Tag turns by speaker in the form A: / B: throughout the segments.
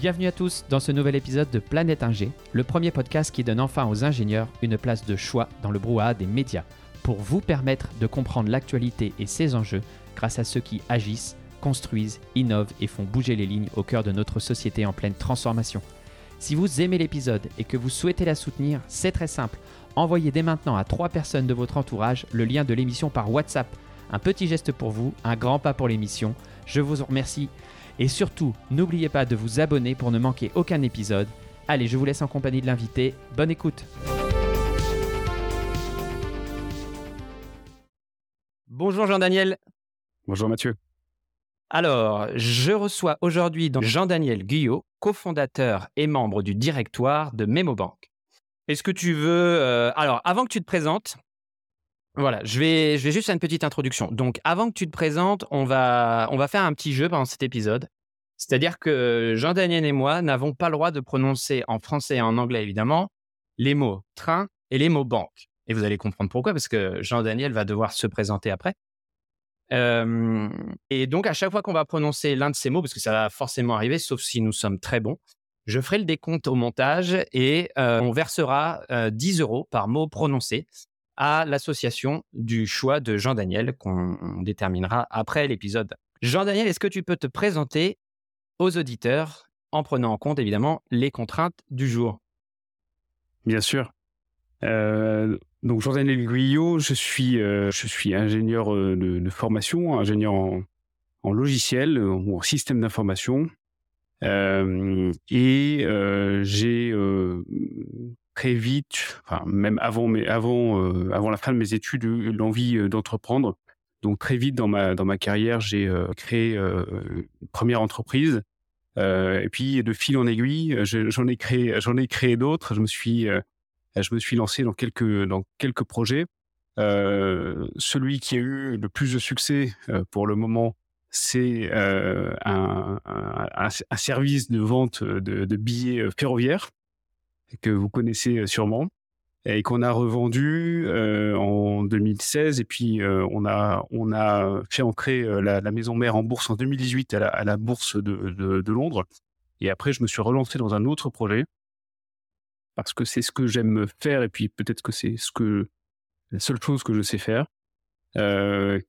A: Bienvenue à tous dans ce nouvel épisode de Planète Ingé, le premier podcast qui donne enfin aux ingénieurs une place de choix dans le brouhaha des médias, pour vous permettre de comprendre l'actualité et ses enjeux grâce à ceux qui agissent, construisent, innovent et font bouger les lignes au cœur de notre société en pleine transformation. Si vous aimez l'épisode et que vous souhaitez la soutenir, c'est très simple. Envoyez dès maintenant à trois personnes de votre entourage le lien de l'émission par WhatsApp. Un petit geste pour vous, un grand pas pour l'émission. Je vous en remercie. Et surtout, n'oubliez pas de vous abonner pour ne manquer aucun épisode. Allez, je vous laisse en compagnie de l'invité. Bonne écoute. Bonjour Jean-Daniel.
B: Bonjour Mathieu.
A: Alors, je reçois aujourd'hui Jean-Daniel Guyot, cofondateur et membre du directoire de MemoBank. Est-ce que tu veux... euh, alors, avant que tu te présentes, voilà, je vais, je vais juste faire une petite introduction. Donc, avant que tu te présentes, on va, on va faire un petit jeu pendant cet épisode. C'est-à-dire que Jean-Daniel et moi n'avons pas le droit de prononcer en français et en anglais, évidemment, les mots train et les mots banque. Et vous allez comprendre pourquoi, parce que Jean-Daniel va devoir se présenter après. Euh, et donc, à chaque fois qu'on va prononcer l'un de ces mots, parce que ça va forcément arriver, sauf si nous sommes très bons, je ferai le décompte au montage et euh, on versera euh, 10 euros par mot prononcé à l'association du choix de Jean-Daniel qu'on on déterminera après l'épisode. Jean-Daniel, est-ce que tu peux te présenter aux auditeurs en prenant en compte évidemment les contraintes du jour?
B: Bien sûr. Euh, donc Jean-Daniel Guyot, je suis, euh, je suis ingénieur euh, de, formation, ingénieur en, logiciel ou en système d'information. Et j'ai très vite, enfin même avant, mes, avant, euh, avant la fin de mes études, l'envie euh, d'entreprendre. Donc très vite dans ma, dans ma carrière, j'ai euh, créé une première entreprise. Et puis de fil en aiguille, je- j'en ai créé, j'en ai créé d'autres. Je me suis, je me suis lancé dans quelques, dans quelques projets. Celui qui a eu le plus de succès pour le moment, c'est un, service de vente de, billets ferroviaires que vous connaissez euh, sûrement et qu'on a revendu euh, en 2016 et puis euh, on a on a fait euh, la, maison mère en bourse en 2018 à la, bourse de, Londres et après je me suis relancé dans un autre projet parce que c'est ce que j'aime faire et puis peut-être que c'est ce que la seule chose que je sais faire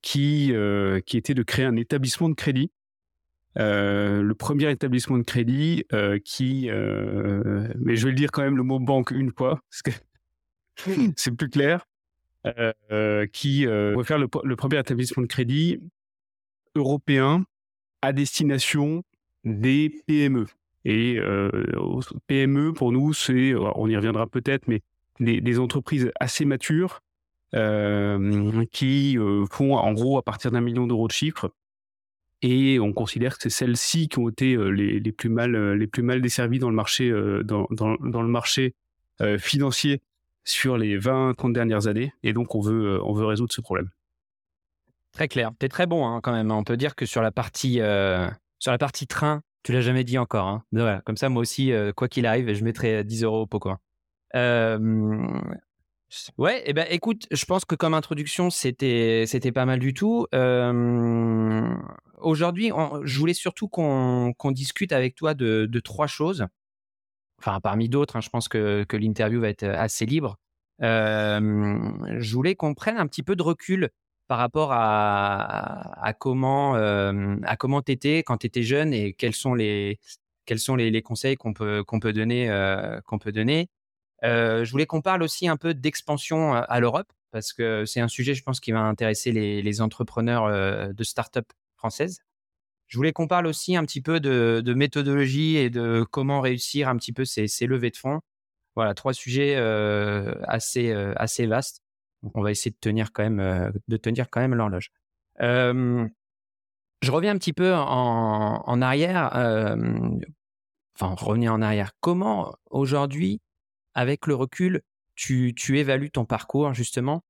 B: qui qui était de créer un établissement de crédit euh, le premier établissement de crédit euh, qui euh, mais je vais le dire quand même le mot banque une fois parce que c'est plus clair, qui va faire le, le premier établissement de crédit européen à destination des PME. Et PME, pour nous, c'est, on y reviendra peut-être, mais des, des entreprises assez matures qui font en gros à partir d'un million d'euros de chiffre. Et on considère que c'est celles-ci qui ont été euh, les, les plus mal, euh, les plus mal desservies dans le marché, euh, dans, dans, le marché financier sur les 20-30 dernières années. Et donc, on veut, on veut résoudre ce problème.
A: Très clair. T'es très bon hein, quand même. On peut dire que sur la partie, sur la partie train, tu l'as jamais dit encore. Hein. Comme ça, moi aussi, quoi qu'il arrive, je mettrai 10 euros au pot. Quoi. Ouais, et ben écoute, je pense que comme introduction, c'était pas mal du tout. Aujourd'hui, je voulais surtout qu'on discute avec toi de, trois choses. Enfin, parmi d'autres, hein, je pense que, que l'interview va être assez libre. Je voulais qu'on prenne un petit peu de recul par rapport à, à comment euh, à comment t'étais quand t'étais jeune et quels sont les quels sont les, conseils qu'on peut qu'on peut donner qu'on peut donner. Euh, je voulais qu'on parle aussi un peu d'expansion à, à l'Europe parce que c'est un sujet, je pense, qui va intéresser les, entrepreneurs euh, de start-up françaises. Je voulais qu'on parle aussi un petit peu de, méthodologie et de comment réussir un petit peu ces, levées de fonds. Voilà, trois sujets euh, assez euh, assez vastes. Donc on va essayer de tenir quand même euh, de tenir quand même l'horloge. Euh, je reviens un petit peu en, en arrière. euh, enfin, revenir en arrière. Comment aujourd'hui, avec le recul, tu, évalues ton parcours justement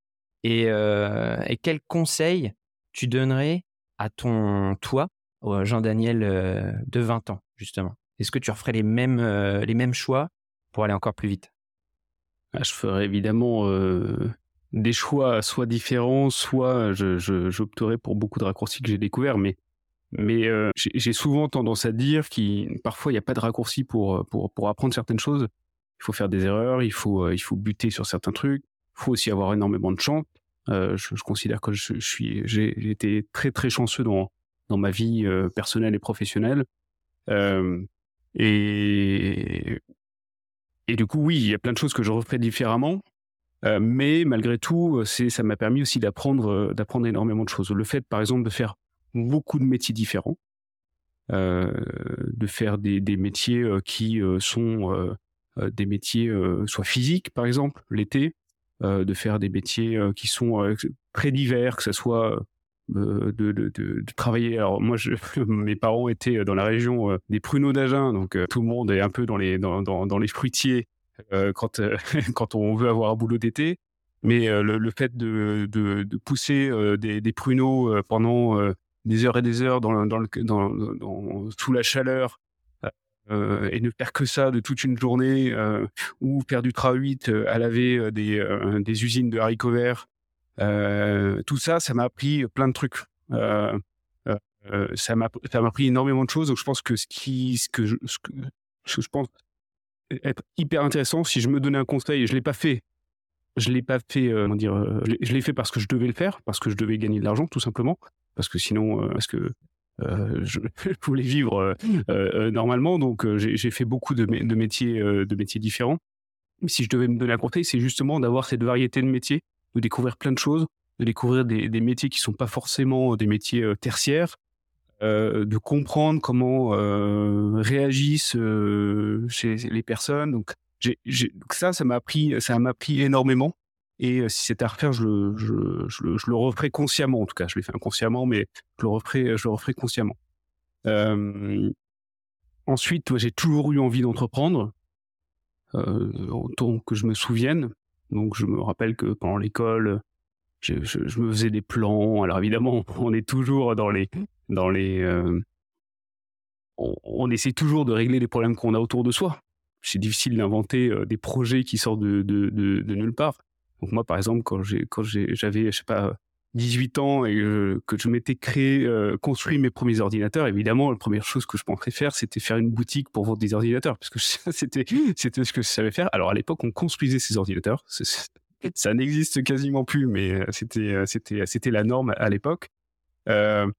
A: et, euh, et quels conseils tu donnerais à ton toi, Jean-Daniel euh, de 20 ans justement? Est-ce que tu referais les mêmes, euh, les mêmes choix pour aller encore plus vite?
B: Ah, Je ferai évidemment euh, des choix soit différents, soit je, je- j'opterai pour beaucoup de raccourcis que j'ai découverts, mais j'ai souvent tendance à dire qu'il parfois il n'y a pas de raccourci pour apprendre certaines choses. Il faut faire des erreurs, il faut, il faut buter sur certains trucs. Il faut aussi avoir énormément de chance. je, je, considère que je, suis, j'ai été très très chanceux dans dans ma vie personnelle et professionnelle. et et du coup, oui, il y a plein de choses que je referais différemment. mais malgré tout, ça m'a permis aussi d'apprendre, d'apprendre énormément de choses. Le fait, par exemple, de faire beaucoup de métiers différents, de faire des, des métiers qui sont des métiers soit physiques, par exemple, l'été, de faire des métiers qui sont très divers, que ce soit de, travailler. Alors moi, mes parents étaient dans la région euh, des pruneaux d'Agen, donc euh, tout le monde est un peu dans les dans, dans, les fruitiers euh, quand quand on veut avoir un boulot d'été. Mais le, fait de, pousser des, pruneaux pendant des heures et des heures dans, dans, le, dans sous la chaleur euh, et ne faire que ça de toute une journée, euh, ou faire du tra 8 à laver des, usines de haricots verts, euh, tout ça, ça m'a appris plein de trucs. Euh, euh, ça m'a appris énormément de choses. Donc je pense que ce qui ce que je, ce que, je pense être hyper intéressant si je me donnais un conseil, je l'ai pas fait. Je l'ai pas fait, euh, dire, je l'ai fait parce que je devais le faire, parce que je devais gagner de l'argent, tout simplement, parce que sinon, parce que euh, je, voulais vivre euh, normalement, donc j'ai fait beaucoup de, métiers, différents. Mais si je devais me donner un conseil, c'est justement d'avoir cette variété de métiers de découvrir plein de choses, de découvrir des, métiers qui sont pas forcément des métiers euh, tertiaires, euh, de comprendre comment euh, réagissent euh, les personnes. Donc, ça, ça m'a appris, ça m'a appris énormément. Et euh, si c'était à refaire, je le, je, referais consciemment. En tout cas, je l'ai fait inconsciemment, mais je le referais, referais consciemment. Euh, ensuite, j'ai toujours eu envie d'entreprendre, autant que je me souvienne. Donc je me rappelle que pendant l'école, je, me faisais des plans. Alors évidemment, on est toujours dans les, dans les, euh, on, essaie toujours de régler les problèmes qu'on a autour de soi. C'est difficile d'inventer euh, des projets qui sortent de, nulle part. Donc moi, par exemple, quand j'ai, quand j'avais, je sais pas, 18 ans et euh, que je m'étais créé, euh, construit mes premiers ordinateurs, évidemment, la première chose que je pensais faire, c'était faire une boutique pour vendre des ordinateurs, parce que c'était c'était ce que je savais faire. Alors à l'époque, on construisait ces ordinateurs. ça n'existe quasiment plus, mais euh, c'était c'était c'était la norme à l'époque. Euh,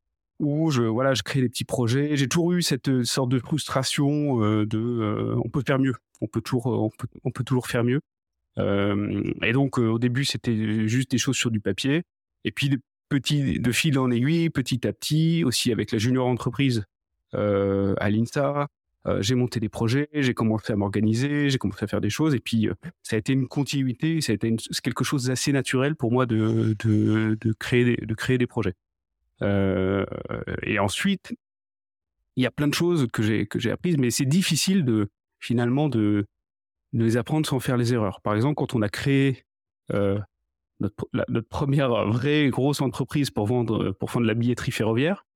B: où je voilà, je crée des petits projets. J'ai toujours eu cette sorte de frustration euh, de on peut faire mieux, on peut toujours on peut, on peut toujours faire mieux. Et donc au début, c'était juste des choses sur du papier. Et puis, de, petit, de fil en aiguille, petit à petit, aussi avec la junior entreprise euh, à l'INSA, euh, j'ai monté des projets, j'ai commencé à m'organiser, j'ai commencé à faire des choses. Et puis, euh, ça a été une continuité, ça quelque chose d'assez naturel pour moi de, de, créer, des, de créer des projets. Euh, et ensuite, il y a plein de choses que j'ai que j'ai apprises, mais c'est difficile de finalement de, de les apprendre sans faire les erreurs. Par exemple, quand on a créé euh, notre, première vraie grosse entreprise pour vendre, pour vendre la billetterie ferroviaire.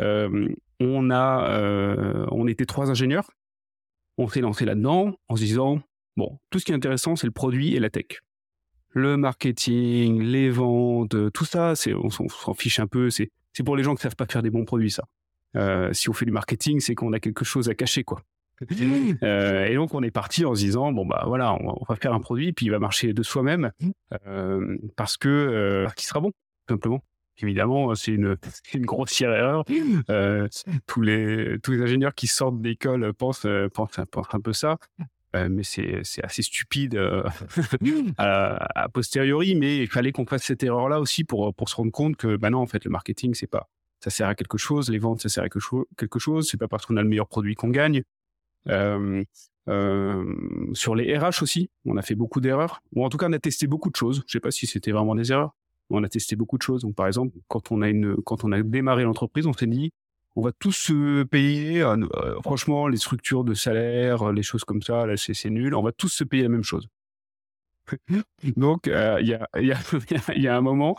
B: Euh, on a, euh, on était trois ingénieurs. On s'est lancé là-dedans en se disant, bon, tout ce qui est intéressant, c'est le produit et la tech. Le marketing, les ventes, tout ça, c'est, on s'en fiche un peu. C'est, pour les gens qui savent pas faire des bons produits, ça. Euh, si on fait du marketing, c'est qu'on a quelque chose à cacher, quoi. Euh, et donc on est parti en se disant bon bah voilà on va, faire un produit puis il va marcher de soi-même euh, parce que euh, qui sera bon tout simplement. Évidemment c'est une, une grossière erreur. Tous les tous les ingénieurs qui sortent d'école pensent, pensent pensent un peu ça. Mais c'est assez stupide à, posteriori, mais il fallait qu'on fasse cette erreur-là aussi pour, pour se rendre compte que bah non, en fait, le marketing, c'est pas ça sert à quelque chose, les ventes, ça sert à quelque, cho quelque chose, c'est pas parce qu'on a le meilleur produit qu'on gagne. Euh, euh, sur les RH aussi, on a fait beaucoup d'erreurs. Ou en tout cas, on a testé beaucoup de choses. Je sais pas si c'était vraiment des erreurs. On a testé beaucoup de choses. Donc, par exemple, quand on a démarré l'entreprise, on s'est dit, on va tous se payer. Euh, franchement, les structures de salaire, les choses comme ça, c'est nul. On va tous se payer la même chose. Donc, il y, a, un moment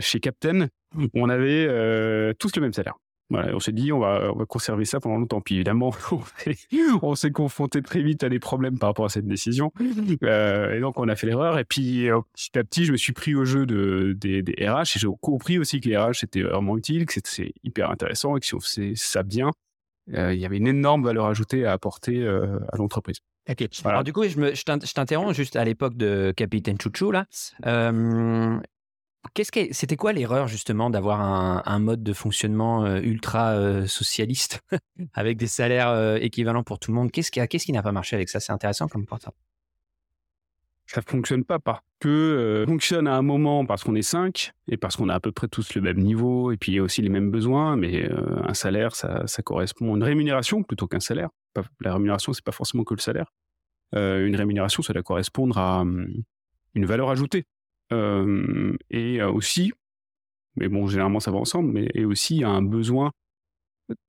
B: chez Captain, on avait tous le même salaire. Voilà, on s'est dit, on va, on va conserver ça pendant longtemps. Puis évidemment, on s'est confronté très vite à des problèmes par rapport à cette décision. Euh, et donc, on a fait l'erreur. Et puis, euh, petit à petit, je me suis pris au jeu de, des, des RH et j'ai compris aussi que les RH, c'était vraiment utile, que c'était hyper intéressant et que si on faisait ça bien, euh, il y avait une énorme valeur ajoutée à apporter euh, à l'entreprise.
A: Ok. Alors du coup, je, me, je t'interromps juste à l'époque de Capitaine Chouchou là. Euh, Qu'est-ce que c'était quoi l'erreur justement d'avoir un, mode de fonctionnement euh, ultra euh, socialiste avec des salaires euh, équivalents pour tout le monde? Qu'est-ce qui qu'est-ce qui n'a pas marché avec ça? C'est intéressant comme point.
B: Ça fonctionne pas parce que fonctionne à un moment parce qu'on est cinq et parce qu'on a à peu près tous le même niveau et puis il y a aussi les mêmes besoins. Mais un salaire, ça, ça correspond à une rémunération plutôt qu'un salaire. La rémunération, c'est pas forcément que le salaire. une rémunération, ça doit correspondre à hum, une valeur ajoutée euh, et aussi, mais bon, généralement ça va ensemble, mais et aussi un besoin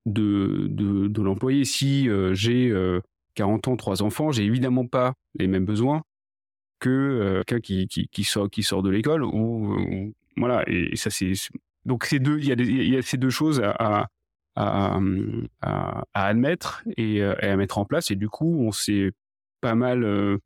B: de, de, l'employé. Si euh, j'ai 40 euh, ans, trois enfants, j'ai évidemment pas les mêmes besoins que quelqu'un qui, qui, sort, qui sort de l'école. Ou, voilà, et, ça c'est donc ces il y, y a ces deux choses à, à, à, admettre et, et, à mettre en place. Et du coup, on s'est pas mal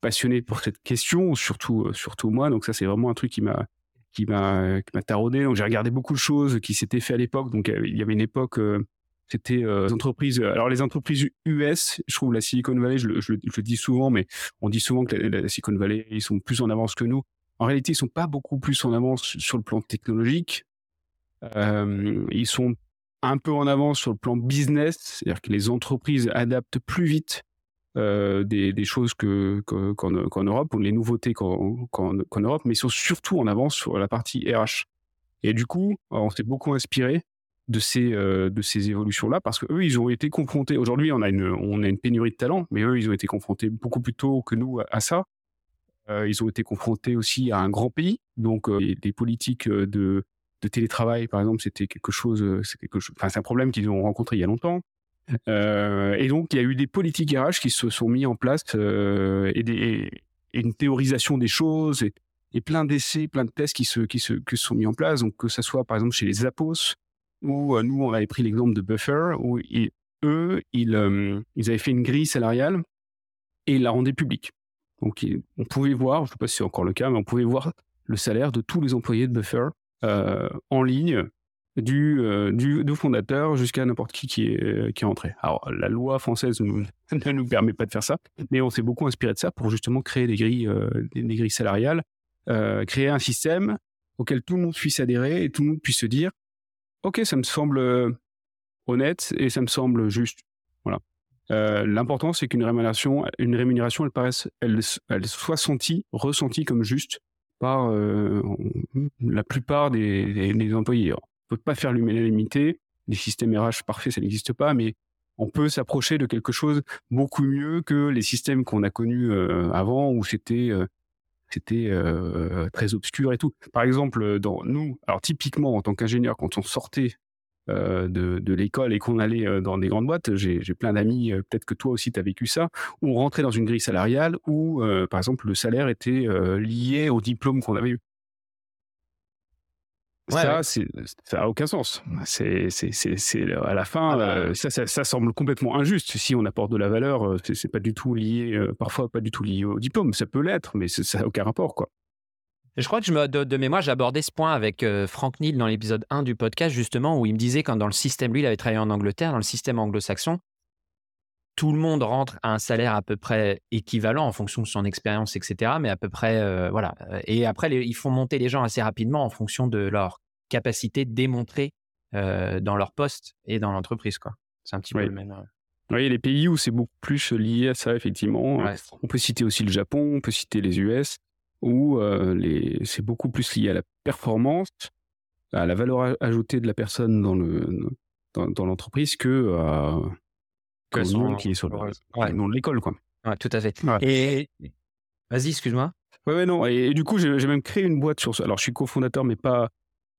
B: passionné pour cette question, surtout euh, surtout moi. Donc ça, c'est vraiment un truc qui m'a qui m'a taraudé. Donc j'ai regardé beaucoup de choses qui s'étaient fait à l'époque. Donc il y avait une époque, euh, c'était euh, les entreprises. Alors les entreprises US, je trouve la Silicon Valley, je le, dis souvent, mais on dit souvent que la, Silicon Valley ils sont plus en avance que nous. En réalité, ils sont pas beaucoup plus en avance sur le plan technologique. Euh, ils sont un peu en avance sur le plan business, c'est-à-dire que les entreprises adaptent plus vite euh, des, choses que, qu'en, Europe, les nouveautés qu'en, Europe, mais ils sont surtout en avance sur la partie RH. Et du coup, on s'est beaucoup inspiré de ces, euh, évolutions-là parce qu'eux, ils ont été confrontés. Aujourd'hui, on a, une, pénurie de talent, mais eux, ils ont été confrontés beaucoup plus tôt que nous à, ça. Euh, ils ont été confrontés aussi à un grand pays, donc des politiques de, télétravail, par exemple, c'était quelque chose, c'est un problème qu'ils ont rencontré il y a longtemps. Euh, et donc, il y a eu des politiques RH qui se sont mis en place euh, et, une théorisation des choses et, plein d'essais, plein de tests qui se, qui se, qui sont mis en place. Donc, que ça soit par exemple chez les Apos, où euh, nous, on avait pris l'exemple de Buffer, où eux, ils, ils avaient fait une grille salariale et ils la rendaient publique. Donc, on pouvait voir, je ne sais pas si c'est encore le cas, mais on pouvait voir le salaire de tous les employés de Buffer en ligne du, euh, du, fondateur jusqu'à n'importe qui qui est, euh, qui est entré. Alors, la loi française ne nous permet pas de faire ça, mais on s'est beaucoup inspiré de ça pour justement créer des grilles, euh, des, grilles salariales, créer un système auquel tout le monde puisse adhérer et tout le monde puisse se dire, OK, ça me semble honnête et ça me semble juste. Voilà. L'important, c'est qu'une rémunération, une rémunération, elle paraisse, elle, soit sentie, ressentie comme juste par la plupart des, des employés peut pas faire l'unanimité. Les systèmes RH parfaits, ça n'existe pas, mais on peut s'approcher de quelque chose beaucoup mieux que les systèmes qu'on a connus euh, avant où c'était euh, euh, très obscur et tout. Par exemple, nous, alors typiquement en tant qu'ingénieur, quand on sortait de, de l'école et qu'on allait dans des grandes boîtes, j'ai plein d'amis, peut-être que toi aussi tu as vécu ça, où on rentrait dans une grille salariale où, par exemple, le salaire était lié au diplôme qu'on avait eu ça, ça n'a aucun sens. C'est, c'est, c'est, à la fin, ah bah, euh, ça, ça, ça, semble complètement injuste. Si on apporte de la valeur, euh, c'est, pas du tout lié, euh, parfois pas du tout lié au diplôme. Ça peut l'être, mais ça n'a aucun rapport, quoi.
A: Je crois que je me, de, mémoire, j'ai abordé ce point avec Franck Neal dans l'épisode 1 du podcast, justement, où il me disait quand dans le système, lui, il avait travaillé en Angleterre, dans le système anglo-saxon, tout le monde rentre à un salaire à peu près équivalent en fonction de son expérience, etc. Mais à peu près, euh, voilà. Et après, ils font monter les gens assez rapidement en fonction de leur capacité de démontrer euh, dans leur poste et dans l'entreprise, quoi. C'est un petit peu le même. Euh.
B: Oui, des pays où c'est beaucoup plus lié à ça, effectivement. On peut citer aussi le Japon, on peut citer les US, où les... c'est beaucoup plus lié à la performance, à la valeur ajoutée de la personne dans le dans, l'entreprise que que son qui est sur le, nom de l'école, quoi.
A: Ouais, tout à fait. Et vas-y, excuse-moi.
B: Ouais, ouais, non. Et, du coup, j'ai même créé une boîte sur ça. Alors, je suis cofondateur, mais pas,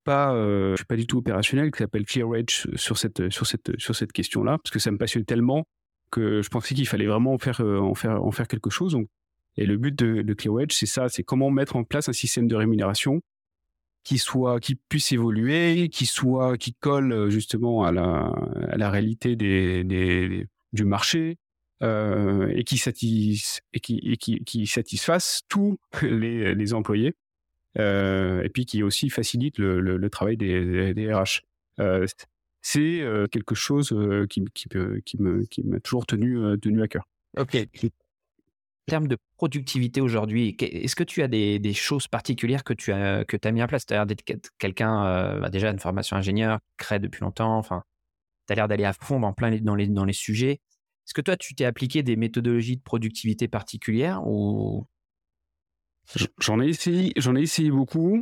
B: pas, euh, je suis pas du tout opérationnel, qui s'appelle ClearEdge sur cette, sur cette, sur cette question-là, parce que ça me passionne tellement que je pensais qu'il fallait vraiment en faire, euh, en faire, en faire quelque chose. Donc, et le but de, de ClearEdge, c'est ça, c'est comment mettre en place un système de rémunération qui soit, qui puisse évoluer, qui soit, qui colle justement à la, à la réalité des, des, du marché, euh, et qui, et qui, satisfasse tous les, employés, euh, et puis qui aussi facilite le, travail des, des RH. Euh, c'est quelque chose qui, me, qui m'a toujours tenu, tenu à cœur.
A: Ok. En termes de productivité aujourd'hui, est-ce que tu as des, choses particulières que tu as, que as mis en place? D'être quelqu'un, euh, bah déjà une formation ingénieur, crée depuis longtemps, enfin, tu as l'air d'aller à fond dans, plein dans, les, dans les sujets. Est-ce que toi, tu t'es appliqué des méthodologies de productivité particulières ou?
B: J'en ai essayé, ai essayé beaucoup.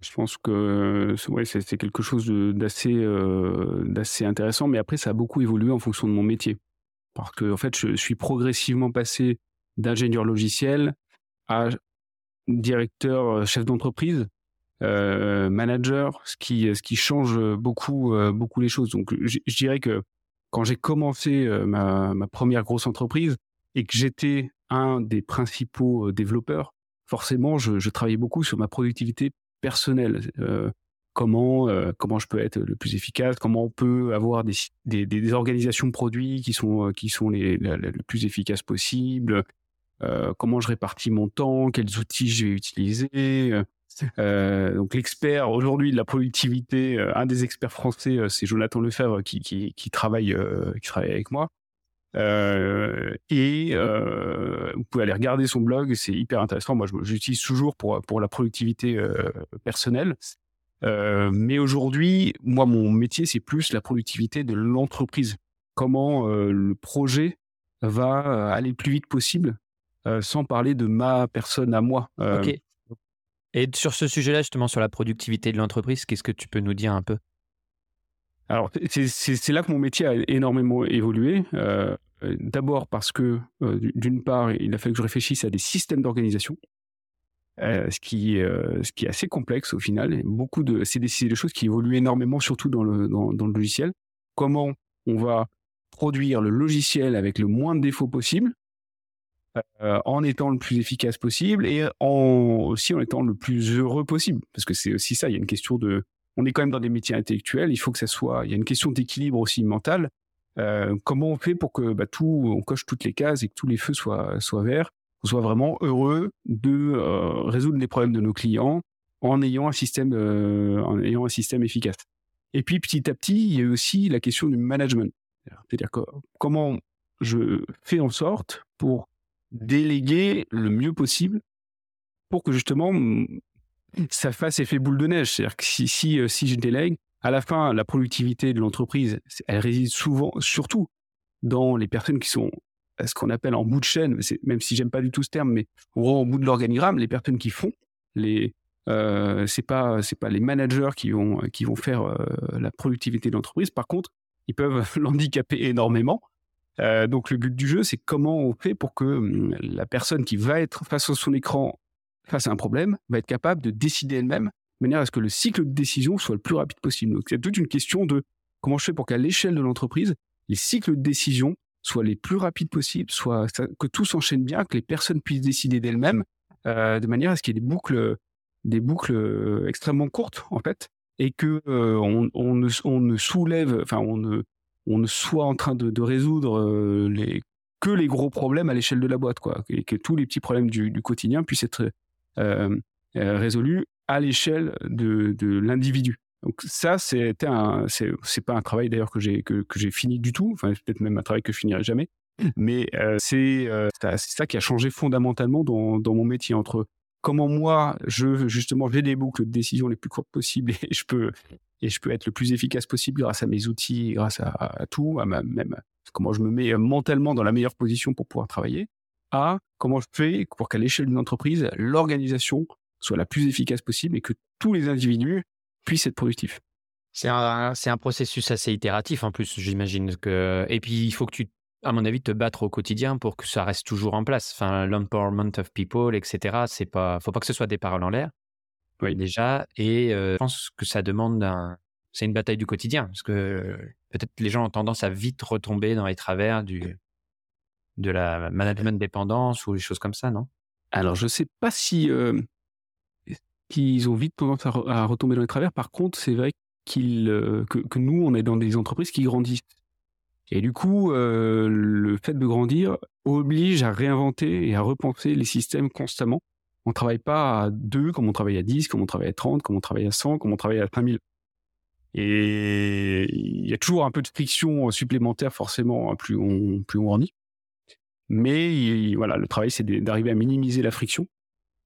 B: Je pense que ouais, c'est quelque chose d'assez euh, intéressant, mais après ça a beaucoup évolué en fonction de mon métier. Parce que fait, je suis progressivement passé d'ingénieur logiciel à directeur, euh, chef d'entreprise, manager, ce qui, ce qui change beaucoup, euh, beaucoup les choses. Donc, je, dirais que quand j'ai commencé euh, ma, première grosse entreprise et que j'étais un des principaux développeurs, forcément, je, travaillais beaucoup sur ma productivité personnelle. Euh, comment, comment je peux être le plus efficace, comment on peut avoir des, des, des organisations produits qui sont, qui sont les, les, plus efficaces possibles, euh, comment je répartis mon temps, quels outils je vais utiliser. Euh, euh donc l'expert aujourd'hui de la productivité, euh, un des experts français, c'est Jonathan Lefebvre qui, qui, travaille, avec moi. et vous pouvez aller regarder son blog, c'est hyper intéressant. Moi, j'utilise toujours pour la productivité personnelle. mais aujourd'hui, moi, mon métier, c'est plus la productivité de l'entreprise. Comment le projet va aller le plus vite possible euh, sans parler de ma personne à moi.
A: Euh, ok. Et sur ce sujet-là, justement, sur la productivité de l'entreprise, qu'est-ce que tu peux nous dire un peu?
B: Alors, c'est là que mon métier a énormément évolué. Euh, D'abord parce que, euh, d'une part, il a fallu que je réfléchisse à des systèmes d'organisation, euh, ce, qui, est assez complexe au final. Beaucoup de, c'est des, choses qui évoluent énormément, surtout dans le, dans le logiciel. Comment on va produire le logiciel avec le moins de défauts possible, euh, en étant le plus efficace possible et aussi en étant le plus heureux possible. Parce que c'est aussi ça, il y a une question de... On est quand même dans des métiers intellectuels, il faut que ça soit... Il y a une question d'équilibre aussi mental. Euh, comment on fait pour que bah, tout, on coche toutes les cases et que tous les feux soient, soient verts, qu'on soit vraiment heureux de euh, résoudre les problèmes de nos clients en ayant un système, en ayant un système efficace. Et puis petit à petit, il y a aussi la question du management. C'est-à-dire comment je fais en sorte pour déléguer le mieux possible pour que justement ça fasse effet boule de neige. C'est-à-dire que si, si, euh, si je délègue, à la fin, la productivité de l'entreprise, elle réside souvent, surtout dans les personnes qui sont ce qu'on appelle en bout de chaîne, même si j'aime pas du tout ce terme, mais au bout de l'organigramme, les personnes qui font, les, euh, c'est pas pas les managers qui vont qui vont faire euh, la productivité de l'entreprise. Par contre, ils peuvent l'handicaper énormément euh, donc le but du jeu, c'est comment on fait pour que hum, la personne qui va être face à son écran, face à un problème, va être capable de décider elle-même, de manière à ce que le cycle de décision soit le plus rapide possible. Donc c'est toute une question de comment je fais pour qu'à l'échelle de l'entreprise, les cycles de décision soient les plus rapides possibles, soit que tout s'enchaîne bien, que les personnes puissent décider d'elles-mêmes, euh, de manière à ce qu'il y ait des boucles, des boucles euh, extrêmement courtes en fait, et que on ne soulève, enfin on ne on ne soit en train de, résoudre euh, que les gros problèmes à l'échelle de la boîte, quoi, et que tous les petits problèmes du, quotidien puissent être euh, euh, résolus à l'échelle de, l'individu. Donc ça, un, c'est pas un travail d'ailleurs que j'ai que, j'ai fini du tout. Enfin, peut-être même un travail que je finirai jamais. Mais c'est ça qui a changé fondamentalement dans, dans mon métier entre comment moi, je justement, j'ai des boucles de décision les plus courtes possibles et je peux et je peux être le plus efficace possible grâce à mes outils, grâce à, tout, à ma, même comment je me mets mentalement dans la meilleure position pour pouvoir travailler, à comment je fais pour qu'à l'échelle d'une entreprise, l'organisation soit la plus efficace possible et que tous les individus puissent être productifs.
A: C'est un, processus assez itératif en plus, j'imagine que. Et puis il faut que tu, à mon avis, te battre au quotidien pour que ça reste toujours en place. Enfin, l'empowerment of people, etc. C'est pas, faut pas que ce soit des paroles en l'air. Oui. Déjà, et euh, je pense que ça demande un, c'est une bataille du quotidien, parce que peut-être les gens ont tendance à vite retomber dans les travers du, de la management dépendance ou des choses comme ça, non?
B: Alors, je sais pas si, euh, qu'ils ont vite tendance à, retomber dans les travers. Par contre, c'est vrai qu'ils, que, que, nous, on est dans des entreprises qui grandissent. Et du coup, le fait de grandir oblige à réinventer et à repenser les systèmes constamment. On travaille pas à 2 comme on travaille à 10, comme on travaille à 30, comme on travaille à 100, comme on travaille à 5000. Et il y a toujours un peu de friction supplémentaire, forcément, plus on, plus on. Mais voilà, le travail, c'est d'arriver à minimiser la friction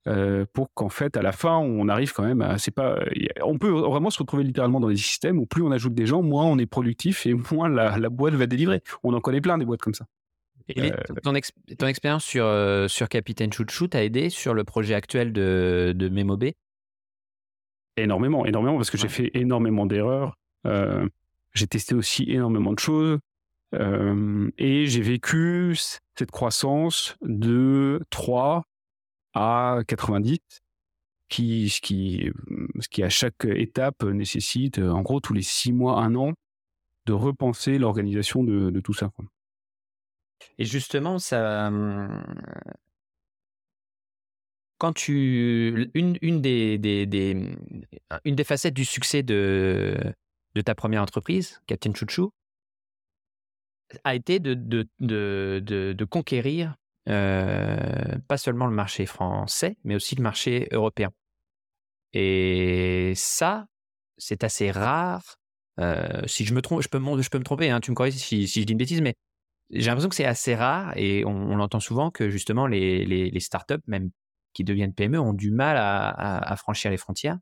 B: euh, pour qu'en fait, à la fin, on arrive quand même à. C'est pas. On peut vraiment se retrouver littéralement dans des systèmes où plus on ajoute des gens, moins on est productif et moins la, la boîte va délivrer. On en connaît plein des boîtes comme ça.
A: Et euh, ton, ton, expérience sur, euh, sur Capitaine Chouchou t'a aidé sur le projet actuel de, de MemoB
B: Énormément, énormément, parce que j'ai fait énormément d'erreurs. j'ai testé aussi énormément de choses. et j'ai vécu cette croissance de 3 à 90, qui, ce, qui, ce qui à chaque étape nécessite, en gros, tous les 6 mois, 1 an, de repenser l'organisation de, de, tout ça.
A: Et justement, ça. Quand tu. Une, une, des, des, des, une des facettes du succès de, de ta première entreprise, Captain Chouchou, a été de, de, de, de conquérir pas seulement le marché français, mais aussi le marché européen. Et ça, c'est assez rare. Si je me trompe, je peux, je peux me tromper, hein, tu me corriges si, si, je dis une bêtise, mais j'ai l'impression que c'est assez rare et on, l'entend souvent que justement les, startups, même qui deviennent PME, ont du mal à, franchir les frontières.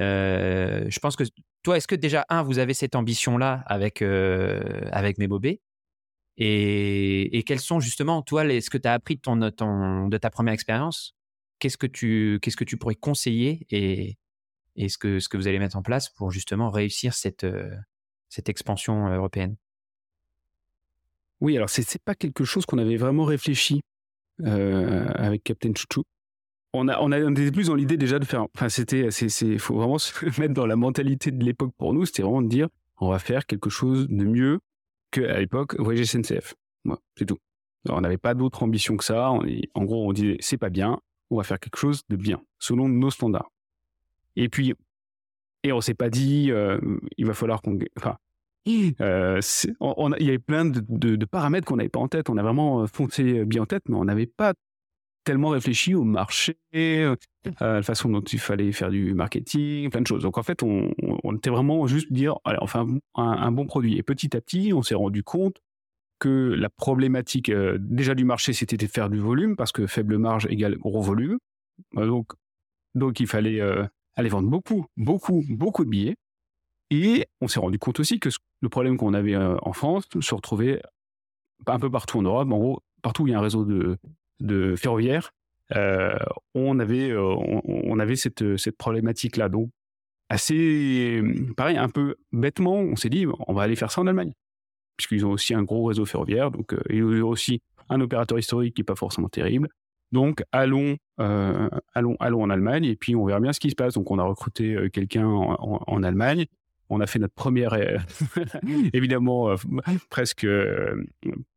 A: Euh, je pense que toi, est-ce que déjà, un, vous avez cette ambition-là avec, euh, avec Mebobé et, et, quels sont justement, toi, ce que tu as appris de, ta première expérience? Qu'est-ce que tu que tu pourrais conseiller et, et ce, que, ce que vous allez mettre en place pour justement réussir cette, euh, cette expansion européenne?
B: Oui, alors c'est pas quelque chose qu'on avait vraiment réfléchi euh, avec Captain Chouchou. On, a, était plus dans l'idée déjà de faire. Enfin, c'était. Il faut vraiment se mettre dans la mentalité de l'époque pour nous. C'était vraiment de dire on va faire quelque chose de mieux à l'époque, voyager SNCF. c'est tout. on n'avait pas d'autre ambition que ça. en gros, on disait c'est pas bien, on va faire quelque chose de bien, selon nos standards. Et puis, et on s'est pas dit, euh, il va falloir qu'on. Enfin, euh, il y avait plein de, de paramètres qu'on n'avait pas en tête. On a vraiment euh, foncé bien en tête, mais on n'avait pas tellement réfléchi au marché, euh, la façon dont il fallait faire du marketing, plein de choses. Donc en fait, on, était vraiment juste dire, allez, enfin un, bon produit. Et petit à petit, on s'est rendu compte que la problématique euh, déjà du marché, c'était de faire du volume, parce que faible marge égale gros volume. Donc, donc il fallait aller vendre beaucoup, beaucoup, beaucoup de billets. Et on s'est rendu compte aussi que le problème qu'on avait en France se retrouvait un peu partout en Europe. En gros, partout où il y a un réseau de, de ferroviaire, euh, on avait, euh, on, avait cette, cette problématique-là. Donc, assez, pareil, un peu bêtement, on s'est dit, on va aller faire ça en Allemagne, puisqu'ils ont aussi un gros réseau ferroviaire, donc euh, ils ont aussi un opérateur historique qui n'est pas forcément terrible. Donc, allons, allons, allons en Allemagne et puis on verra bien ce qui se passe. Donc, on a recruté quelqu'un en, Allemagne. On a fait notre première, évidemment, presque,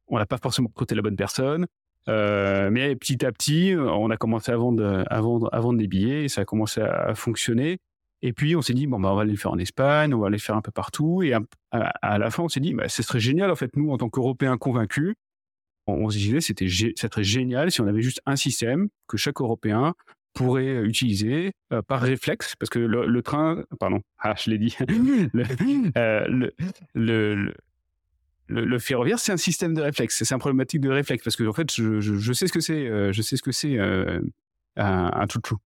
B: on n'a pas forcément recruté la bonne personne. Euh, mais petit à petit, on a commencé à vendre, à vendre, à vendre des billets, et ça a commencé à fonctionner. Et puis on s'est dit bon bah on va les faire en Espagne, on va les faire un peu partout. Et à, la fin on s'est dit bah, ce serait génial en fait nous en tant qu'Européens convaincus, on, se disait c'était serait génial si on avait juste un système que chaque Européen pourrait utiliser euh, par réflexe parce que le, train pardon ah je l'ai dit euh, le, le, le, ferroviaire, c'est un système de réflexe. C'est un problématique de réflexe parce que en fait, je, sais ce que c'est. Euh, je sais ce que c'est euh, un, un chouchou.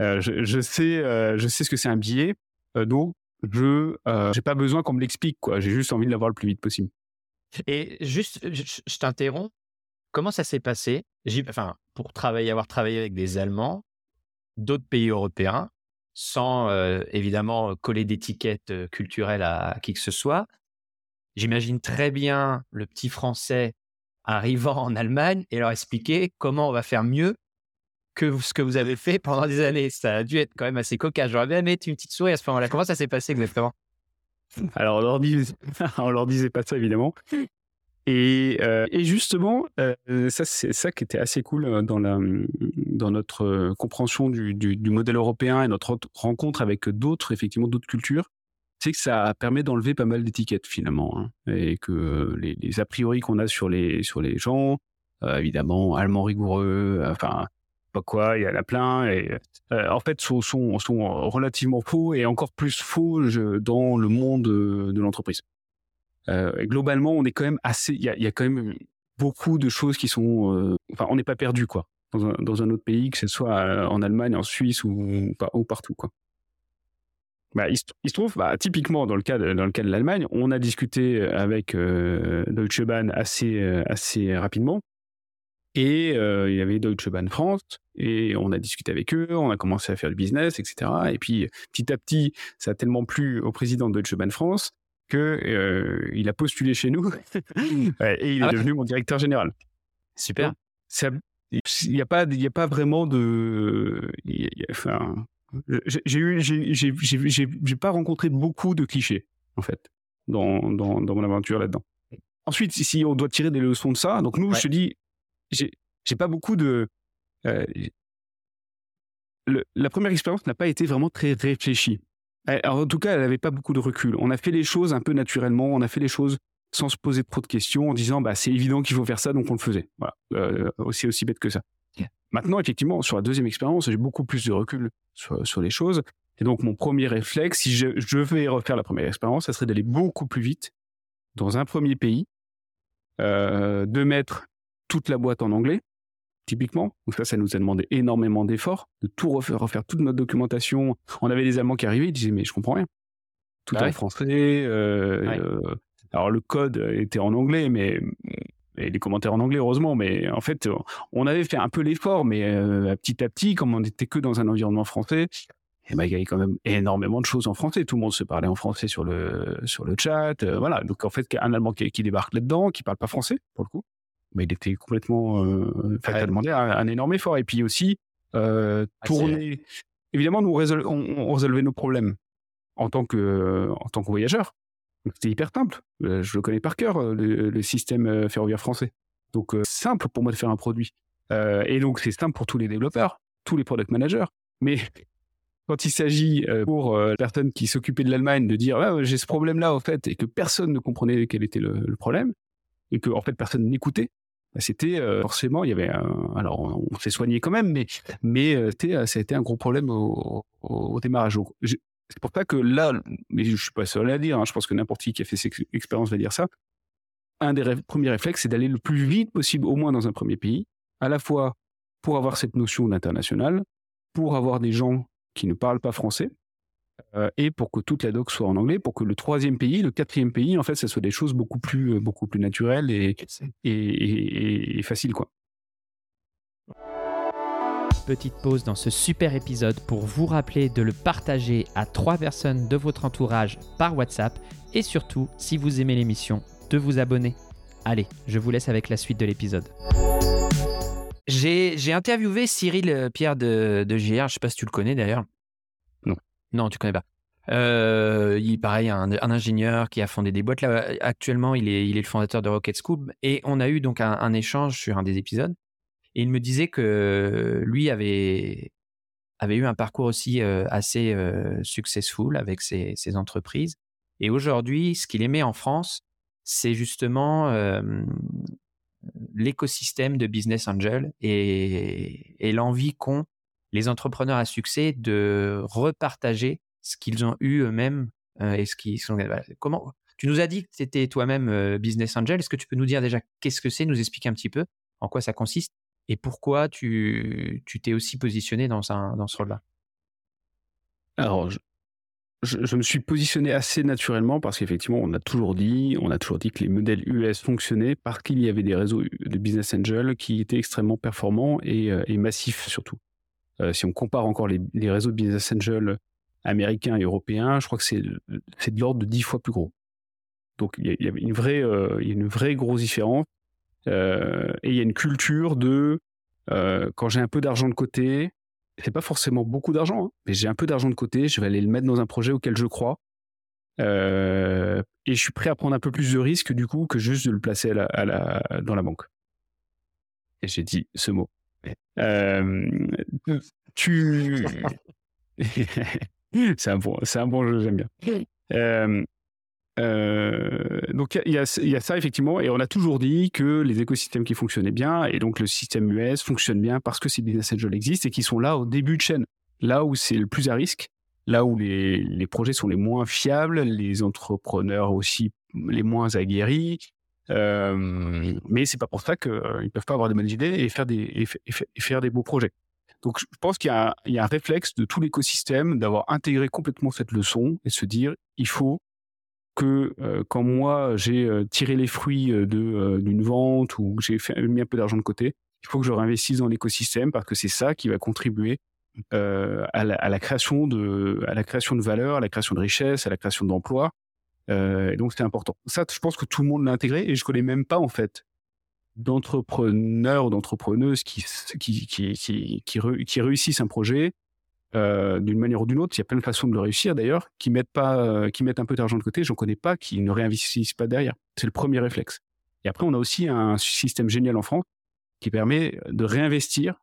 B: Euh, je, sais, je sais ce que c'est un billet. donc, je j'ai pas besoin qu'on me l'explique. Quoi. J'ai juste envie de l'avoir le plus vite possible.
A: Et juste, je, t'interromps. Comment ça s'est passé? Enfin, pour travailler, avoir travaillé avec des Allemands, d'autres pays européens, sans évidemment coller d'étiquette culturelle à qui que ce soit. J'imagine très bien le petit Français arrivant en Allemagne et leur expliquer comment on va faire mieux que ce que vous avez fait pendant des années. Ça a dû être quand même assez cocasse. J'aurais bien aimé une petite souris à ce moment-là. Comment ça s'est passé exactement?
B: Alors, on leur, disait, on leur disait pas ça, évidemment. Et, et justement, ça c'est ça qui était assez cool dans la dans notre compréhension du, du, du modèle européen et notre rencontre avec d'autres effectivement d'autres cultures, c'est que ça permet d'enlever pas mal d'étiquettes finalement, hein, et que les, les, a priori qu'on a sur les sur les gens, évidemment allemand rigoureux, enfin pas quoi, il y en a plein, et en fait sont, sont, sont relativement faux et encore plus faux dans le monde de l'entreprise. Euh, globalement, on est quand même assez. Il y a, quand même beaucoup de choses qui sont. Euh, enfin, on n'est pas perdu, quoi. Dans un, autre pays, que ce soit euh, en Allemagne, en Suisse ou, ou partout, quoi. Bah, il, se, trouve, bah, typiquement dans le cas de, dans l'Allemagne, on a discuté avec Deutsche Bahn assez assez rapidement. Et il y avait Deutsche Bahn France, et on a discuté avec eux, on a commencé à faire du business, etc. Et puis petit à petit, ça a tellement plu au président de Deutsche Bahn France que euh, il a postulé chez nous et il est ah devenu mon directeur général.
A: Super.
B: Il n'y a pas, il y a pas vraiment de, enfin, j'ai eu, j'ai pas rencontré beaucoup de clichés en fait dans dans, dans mon aventure là-dedans. Ensuite, si on doit tirer des leçons de ça, donc nous, je te dis, j'ai pas beaucoup de. Euh, le, la première expérience n'a pas été vraiment très réfléchie. Alors, en tout cas, elle n'avait pas beaucoup de recul. On a fait les choses un peu naturellement, on a fait les choses sans se poser trop de questions, en disant bah, c'est évident qu'il faut faire ça, donc on le faisait. Voilà. Euh, aussi, aussi bête que ça. Maintenant, effectivement, sur la deuxième expérience, j'ai beaucoup plus de recul sur, sur, les choses. Et donc, mon premier réflexe, si je, je vais refaire la première expérience, ça serait d'aller beaucoup plus vite dans un premier pays, euh, de mettre toute la boîte en anglais, typiquement. Donc ça, ça nous a demandé énormément d'efforts, de tout refaire, refaire toute notre documentation. On avait des Allemands qui arrivaient, ils disaient mais je comprends rien. Tout bah en français. Euh, euh, alors le code était en anglais, mais et les commentaires en anglais heureusement. Mais en fait, on avait fait un peu l'effort, mais euh, petit à petit, comme on n'était que dans un environnement français. Et ben, il y avait quand même énormément de choses en français. Tout le monde se parlait en français sur le sur le chat. voilà. Donc en fait, un Allemand qui, qui débarque là-dedans, qui parle pas français pour le coup, mais il était complètement. Euh, ça a demandé un, énorme effort. Et puis aussi, euh, ah, tourner. Évidemment, nous, on, on, résolvait nos problèmes en tant que, en tant que voyageur. C'était hyper simple. Euh, je le connais par cœur, euh, le, système ferroviaire français. Donc, simple pour moi de faire un produit. et donc, c'est simple pour tous les développeurs, tous les product managers. Mais quand il s'agit pour la personne qui s'occupait de l'Allemagne de dire ah, j'ai ce problème-là, en fait, et que personne ne comprenait quel était le, le problème, et que, en fait, personne n'écoutait, c'était euh, forcément il y avait alors on, s'est soigné quand même mais mais euh, euh, ça a été un gros problème au, au, démarrage. C'est pour ça que là mais je suis pas seul à dire hein, je pense que n'importe qui qui a fait cette expérience va dire ça. Un des premiers réflexes c'est d'aller le plus vite possible au moins dans un premier pays à la fois pour avoir cette notion d'international pour avoir des gens qui ne parlent pas français euh, et pour que toute la doc soit en anglais, pour que le troisième pays, le quatrième pays, en fait, ça soit des choses beaucoup plus, euh, beaucoup plus naturelles et, et, et, faciles, quoi.
C: Petite pause dans ce super épisode pour vous rappeler de le partager à trois personnes de votre entourage par WhatsApp et surtout, si vous aimez l'émission, de vous abonner. Allez, je vous laisse avec la suite de l'épisode.
A: J'ai interviewé Cyril euh, Pierre de, de GR, je ne sais pas si tu le connais d'ailleurs. Non, tu connais pas. Euh, il pareil, un, un, ingénieur qui a fondé des boîtes. Là, actuellement, il est, il est le fondateur de Rocket Scoop. Et on a eu donc un, échange sur un des épisodes. Et il me disait que lui avait, avait eu un parcours aussi euh, assez euh, successful avec ses, ses, entreprises. Et aujourd'hui, ce qu'il aimait en France, c'est justement l'écosystème de Business Angel et, et l'envie qu'ont les entrepreneurs à succès de repartager ce qu'ils ont eu eux-mêmes euh, et ce qu'ils sont. Comment Tu nous as dit que tu étais toi-même euh, business angel. Est-ce que tu peux nous dire déjà qu'est-ce que c'est, nous expliquer un petit peu en quoi ça consiste et pourquoi tu t'es aussi positionné dans, un, dans ce rôle-là?
B: Alors, je, je, me suis positionné assez naturellement parce qu'effectivement, on a toujours dit, on a toujours dit que les modèles US fonctionnaient parce qu'il y avait des réseaux de business angel qui étaient extrêmement performants et, euh, et massifs surtout. Euh, si on compare encore les, réseaux de business angels américains et européens, je crois que c'est de l'ordre de 10 fois plus gros. Donc il y, a une vraie, euh, une vraie grosse différence. Euh, et il y a une culture de quand j'ai un peu d'argent de côté, c'est pas forcément beaucoup d'argent, hein, mais j'ai un peu d'argent de côté, je vais aller le mettre dans un projet auquel je crois. Et je suis prêt à prendre un peu plus de risques du coup que juste de le placer dans la banque. Et j'ai dit ce mot. Euh, tu. c'est un bon, un bon jeu, j'aime bien. Euh, euh, donc il y, y, a ça effectivement, et on a toujours dit que les écosystèmes qui fonctionnaient bien, et donc le système US fonctionne bien parce que ces business angels existent et qui sont là au début de chaîne, là où c'est le plus à risque, là où les, les, projets sont les moins fiables, les entrepreneurs aussi les moins aguerris. Mais c'est pas pour ça qu'ils euh, peuvent pas avoir des bonnes idées et faire des, et, faire des beaux projets. Donc je pense qu'il y, y, a un réflexe de tout l'écosystème d'avoir intégré complètement cette leçon et se dire il faut que euh, quand moi j'ai euh, tiré les fruits d'une vente ou que j'ai mis un peu d'argent de côté, il faut que je réinvestisse dans l'écosystème parce que c'est ça qui va contribuer à la, à, la, création de à la création de valeur, à la création de richesse, à la création d'emplois. Et donc c'est important. Ça, je pense que tout le monde l'a intégré et je connais même pas en fait d'entrepreneurs ou d'entrepreneuses qui, réussissent un projet euh, d'une manière ou d'une autre. Il y a plein de façons de le réussir d'ailleurs, qui mettent pas, euh, qui mettent un peu d'argent de côté. J'en connais pas qui ne réinvestissent pas derrière. C'est le premier réflexe. Et après, on a aussi un système génial en France qui permet de réinvestir,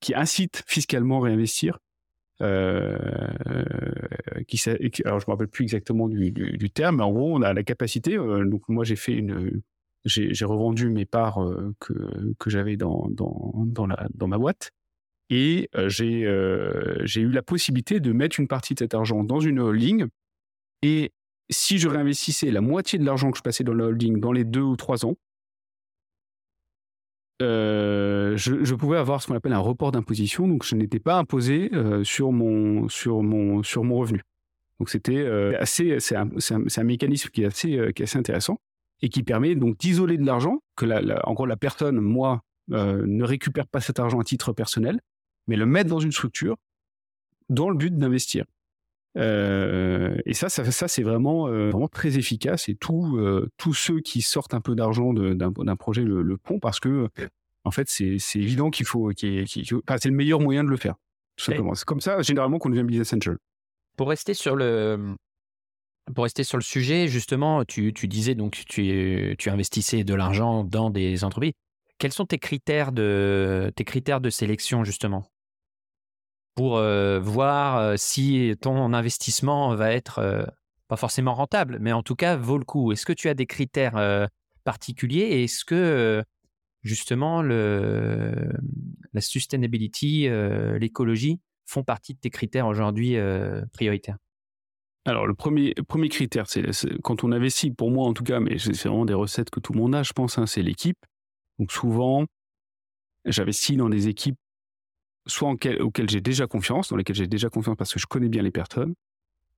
B: qui incite fiscalement à réinvestir. Euh, qui, alors je me rappelle plus exactement du, terme, mais en gros, on a la capacité. Euh, donc moi, j'ai fait une, j'ai revendu mes parts euh, que, j'avais dans, dans, la, dans ma boîte et j'ai j'ai eu la possibilité de mettre une partie de cet argent dans une holding. Et si je réinvestissais la moitié de l'argent que je passais dans la holding dans les deux ou trois ans, je, je, pouvais avoir ce qu'on appelle un report d'imposition, donc je n'étais pas imposé sur, mon, sur, mon, sur mon revenu. Donc c'était assez, c'est un, un, mécanisme qui est assez, qui est assez intéressant et qui permet donc d'isoler de l'argent, que la, la, encore la personne, moi, ne récupère pas cet argent à titre personnel, mais le mettre dans une structure dans le but d'investir. Euh, et ça, ça, ça c'est vraiment, euh, vraiment très efficace. Et tous euh, tous ceux qui sortent un peu d'argent d'un projet le, le pont parce que, en fait, c'est évident qu'il faut. Qu enfin, c'est le meilleur moyen de le faire. Tout simplement. C'est comme ça, généralement, qu'on devient business angel.
A: Pour rester sur le. Pour rester sur le sujet, justement, tu, tu disais donc tu, tu investissais de l'argent dans des entreprises. Quels sont tes critères de, tes critères de sélection, justement? Pour euh, voir euh, si ton investissement va être euh, pas forcément rentable, mais en tout cas vaut le coup. Est-ce que tu as des critères particuliers et est-ce que justement la sustainability, l'écologie font partie de tes critères aujourd'hui prioritaires?
B: Alors, le premier, premier critère, c'est quand on investit, pour moi en tout cas, mais c'est vraiment des recettes que tout le monde a, je pense, hein, c'est l'équipe. Donc, souvent, j'investis dans des équipes soit auxquelles j'ai déjà confiance, dans lesquelles j'ai déjà confiance parce que je connais bien les personnes.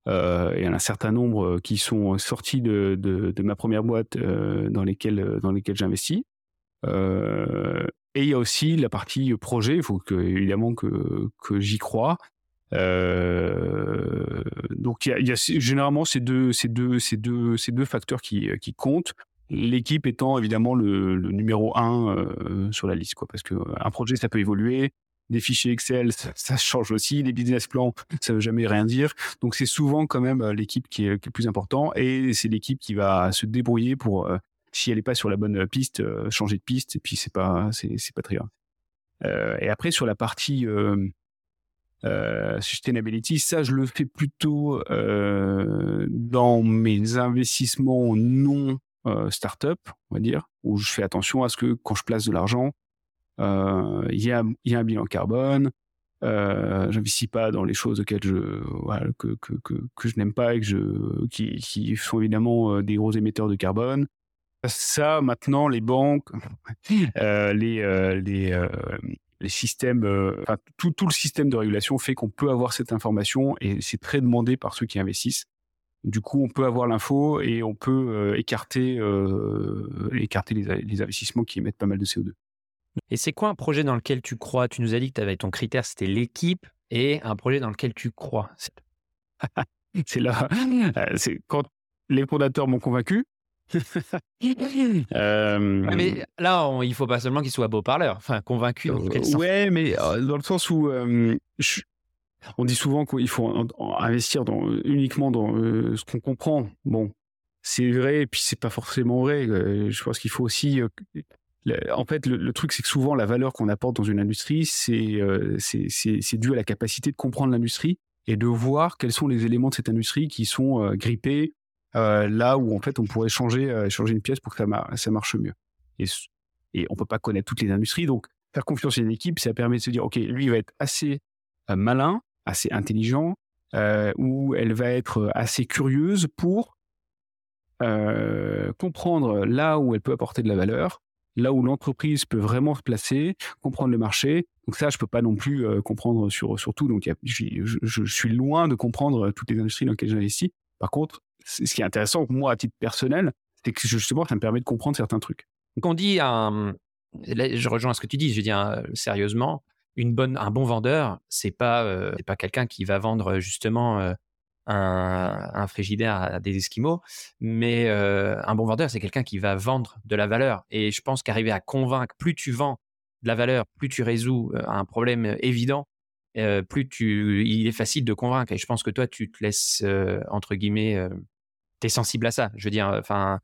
B: Euh, il y en a un certain nombre euh, qui sont sortis de, ma première boîte euh, dans lesquelles, dans lesquelles j'investis. Euh, et il y a aussi la partie projet. Il faut évidemment que, j'y crois. Euh, donc il y a, généralement ces deux, ces deux, ces deux, ces deux facteurs qui, qui comptent. L'équipe étant évidemment le, numéro un euh, sur la liste, quoi, parce que un projet ça peut évoluer, des fichiers Excel, ça, change aussi. Les business plans, ça veut jamais rien dire. Donc c'est souvent quand même euh, l'équipe qui est, le plus important et c'est l'équipe qui va se débrouiller pour, euh, si elle n'est pas sur la bonne piste, euh, changer de piste. Et puis c'est pas, c'est, pas très grave. et après sur la partie sustainability, ça je le fais plutôt dans mes investissements non start-up, on va dire, où je fais attention à ce que quand je place de l'argent, euh, il y, a, un bilan carbone. Euh, j'investis pas dans les choses auxquelles que, je n'aime pas et qui, sont évidemment euh, des gros émetteurs de carbone. Ça maintenant les banques, euh, les euh, euh, systèmes, tout, le système de régulation fait qu'on peut avoir cette information et c'est très demandé par ceux qui investissent. Du coup, on peut avoir l'info et on peut écarter les investissements qui émettent pas mal de CO2.
A: Et c'est quoi un projet dans lequel tu crois? Tu nous as dit que avais ton critère, c'était l'équipe, et un projet dans lequel tu crois.
B: c'est là, euh, c'est quand les fondateurs m'ont convaincu.
A: euh... Mais là, on, il faut pas seulement qu'ils soient beaux parleurs, enfin convaincus dans quel sens?
B: Ouais, mais euh, dans le sens où je, On dit souvent qu'il faut investir dans, uniquement dans ce qu'on comprend. Bon, c'est vrai, et puis c'est pas forcément vrai. je pense qu'il faut aussi. En fait, le, truc, c'est que souvent, la valeur qu'on apporte dans une industrie, c'est c'est dû à la capacité de comprendre l'industrie et de voir quels sont les éléments de cette industrie qui sont grippés là où, en fait, on pourrait changer, changer une pièce pour que ça, marche mieux. Et, et on peut pas connaître toutes les industries. Donc, faire confiance à une équipe, ça permet de se dire, OK, lui, il va être assez malin, assez intelligent, ou elle va être assez curieuse pour euh, comprendre là où elle peut apporter de la valeur, là où l'entreprise peut vraiment se placer, comprendre le marché. Donc ça, je peux pas non plus euh, comprendre sur, sur tout. Donc je, suis loin de comprendre toutes les industries dans lesquelles j'investis. Par contre, ce qui est intéressant, moi, à titre personnel, c'est que justement, ça me permet de comprendre certains trucs.
A: Donc on dit, un, je rejoins ce que tu dis, je veux dire euh, sérieusement, une bonne, un bon vendeur, c'est pas, pas quelqu'un qui va vendre justement un, frigidaire à des Esquimaux, mais un bon vendeur, c'est quelqu'un qui va vendre de la valeur. Et je pense qu'arriver à convaincre, plus tu vends de la valeur, plus tu résous un problème évident, plus tu, il est facile de convaincre. Et je pense que toi, tu te laisses, entre guillemets, tu es sensible à ça. Je veux dire, enfin,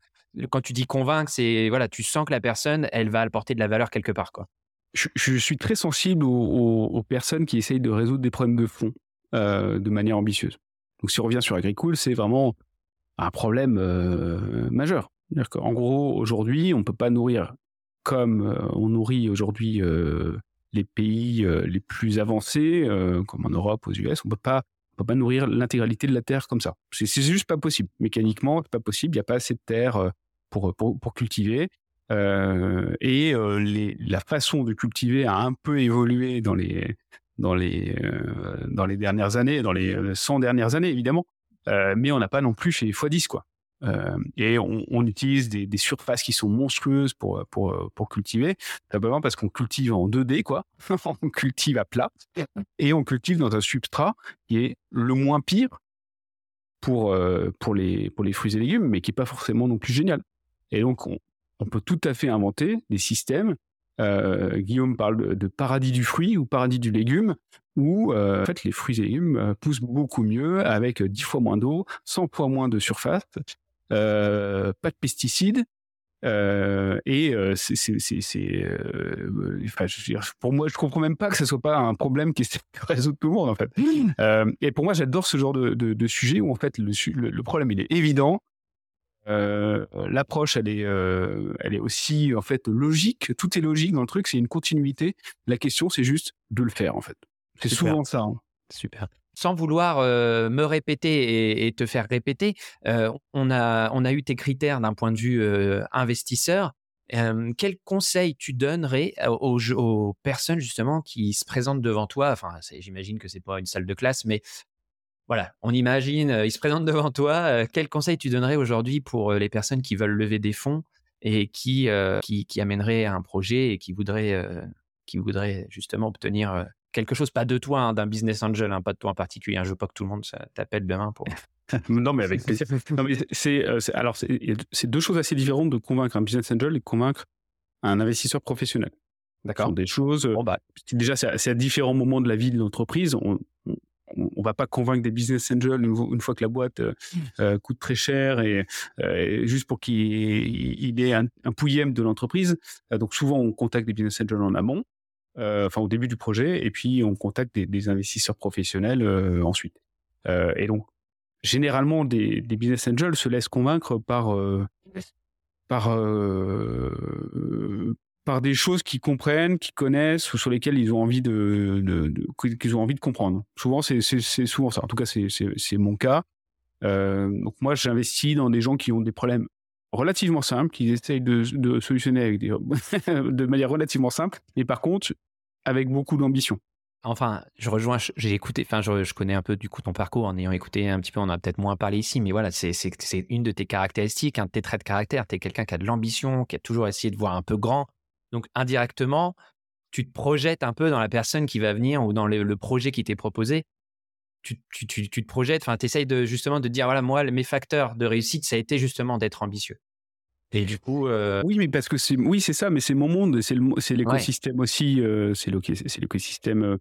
A: quand tu dis convaincre, c'est, voilà, tu sens que la personne, elle va apporter de la valeur quelque part, quoi.
B: Je, suis très sensible aux, personnes qui essayent de résoudre des problèmes de fond de manière ambitieuse. Donc si on revient sur Agricool, c'est vraiment un problème euh, majeur. En gros, aujourd'hui, on ne peut pas nourrir comme euh, on nourrit aujourd'hui euh, les pays les plus avancés, comme en Europe, aux US. On ne peut pas peut pas nourrir l'intégralité de la terre comme ça. C'est juste pas possible. Mécaniquement, pas possible. Il n'y a pas assez de terre pour, pour, cultiver. et la façon de cultiver a un peu évolué dans les, dans les, euh, dans les dernières années, dans les 100 euh, dernières années, évidemment. Euh, mais on n'a pas non plus chez x10, quoi. et on, utilise des, surfaces qui sont monstrueuses pour, pour, pour cultiver, simplement parce qu'on cultive en 2D, quoi. on cultive à plat, et on cultive dans un substrat qui est le moins pire pour, pour, les, pour les fruits et légumes, mais qui n'est pas forcément non plus génial. Et donc, on, on peut tout à fait inventer des systèmes euh, Guillaume parle de, paradis du fruit ou paradis du légume, où euh, en fait les fruits et légumes euh, poussent beaucoup mieux avec 10 fois moins d'eau, 100 fois moins de surface, pas de pesticides. et c'est, enfin, pour moi, je comprends même pas que ce soit pas un problème qui résout tout le monde en fait. et pour moi, j'adore ce genre de, de, sujet où en fait le, le problème il est évident, euh, l'approche, elle est, euh, elle est aussi en fait logique. Tout est logique dans le truc. C'est une continuité. La question, c'est juste de le faire en fait. C'est souvent ça. Hein.
A: Super. Sans vouloir euh, me répéter et, te faire répéter, on a on a eu tes critères d'un point de vue investisseur. quel conseil tu donnerais aux, aux, personnes justement qui se présentent devant toi? Enfin, j'imagine que c'est pas une salle de classe, mais voilà, on imagine, euh, il se présente devant toi. Euh, quel conseil tu donnerais aujourd'hui pour euh, les personnes qui veulent lever des fonds et qui, qui, amèneraient un projet et qui voudraient, qui voudraient justement obtenir quelque chose, pas de toi, hein, d'un business angel, hein, pas de toi en particulier. Hein, je veux pas que tout le monde t'appelle demain pour.
B: non, mais avec plaisir. c'est, alors, c'est deux choses assez différentes de convaincre un business angel et de convaincre un investisseur professionnel. D'accord. Des choses. Bon, bah, déjà, c'est à, différents moments de la vie de l'entreprise. On, on, va pas convaincre des business angels une, fois que la boîte euh, mmh. euh, coûte très cher et, euh, juste pour qu'il ait un, un pouillème de l'entreprise. donc souvent on contacte des business angels en amont, enfin au début du projet, et puis on contacte des, investisseurs professionnels ensuite. et donc généralement des, des, business angels se laissent convaincre par par par des choses qu'ils comprennent, qu'ils connaissent ou sur lesquelles ils ont envie de, qu'ils ont envie de comprendre. Souvent, c'est souvent ça. En tout cas, c'est mon cas. Euh, donc moi, j'investis dans des gens qui ont des problèmes relativement simples, qui essayent de, solutionner avec de manière relativement simple, mais par contre, avec beaucoup d'ambition.
A: Enfin, je rejoins, j'ai écouté, enfin, je, connais un peu du coup ton parcours en ayant écouté un petit peu, on a peut-être moins parlé ici, mais voilà, c'est une de tes caractéristiques, un de tes traits de caractère. Tu es quelqu'un qui a de l'ambition, qui a toujours essayé de voir un peu grand, donc indirectement, tu te projettes un peu dans la personne qui va venir ou dans le, projet qui t'est proposé. Tu, te projettes, enfin, tu essayes de, justement de dire, voilà, moi, mes facteurs de réussite, ça a été justement d'être ambitieux. Et du coup, euh
B: oui, mais parce que c'est, oui, c'est ça, mais c'est mon monde, c'est l'écosystème aussi, euh, c'est l'écosystème. Euh,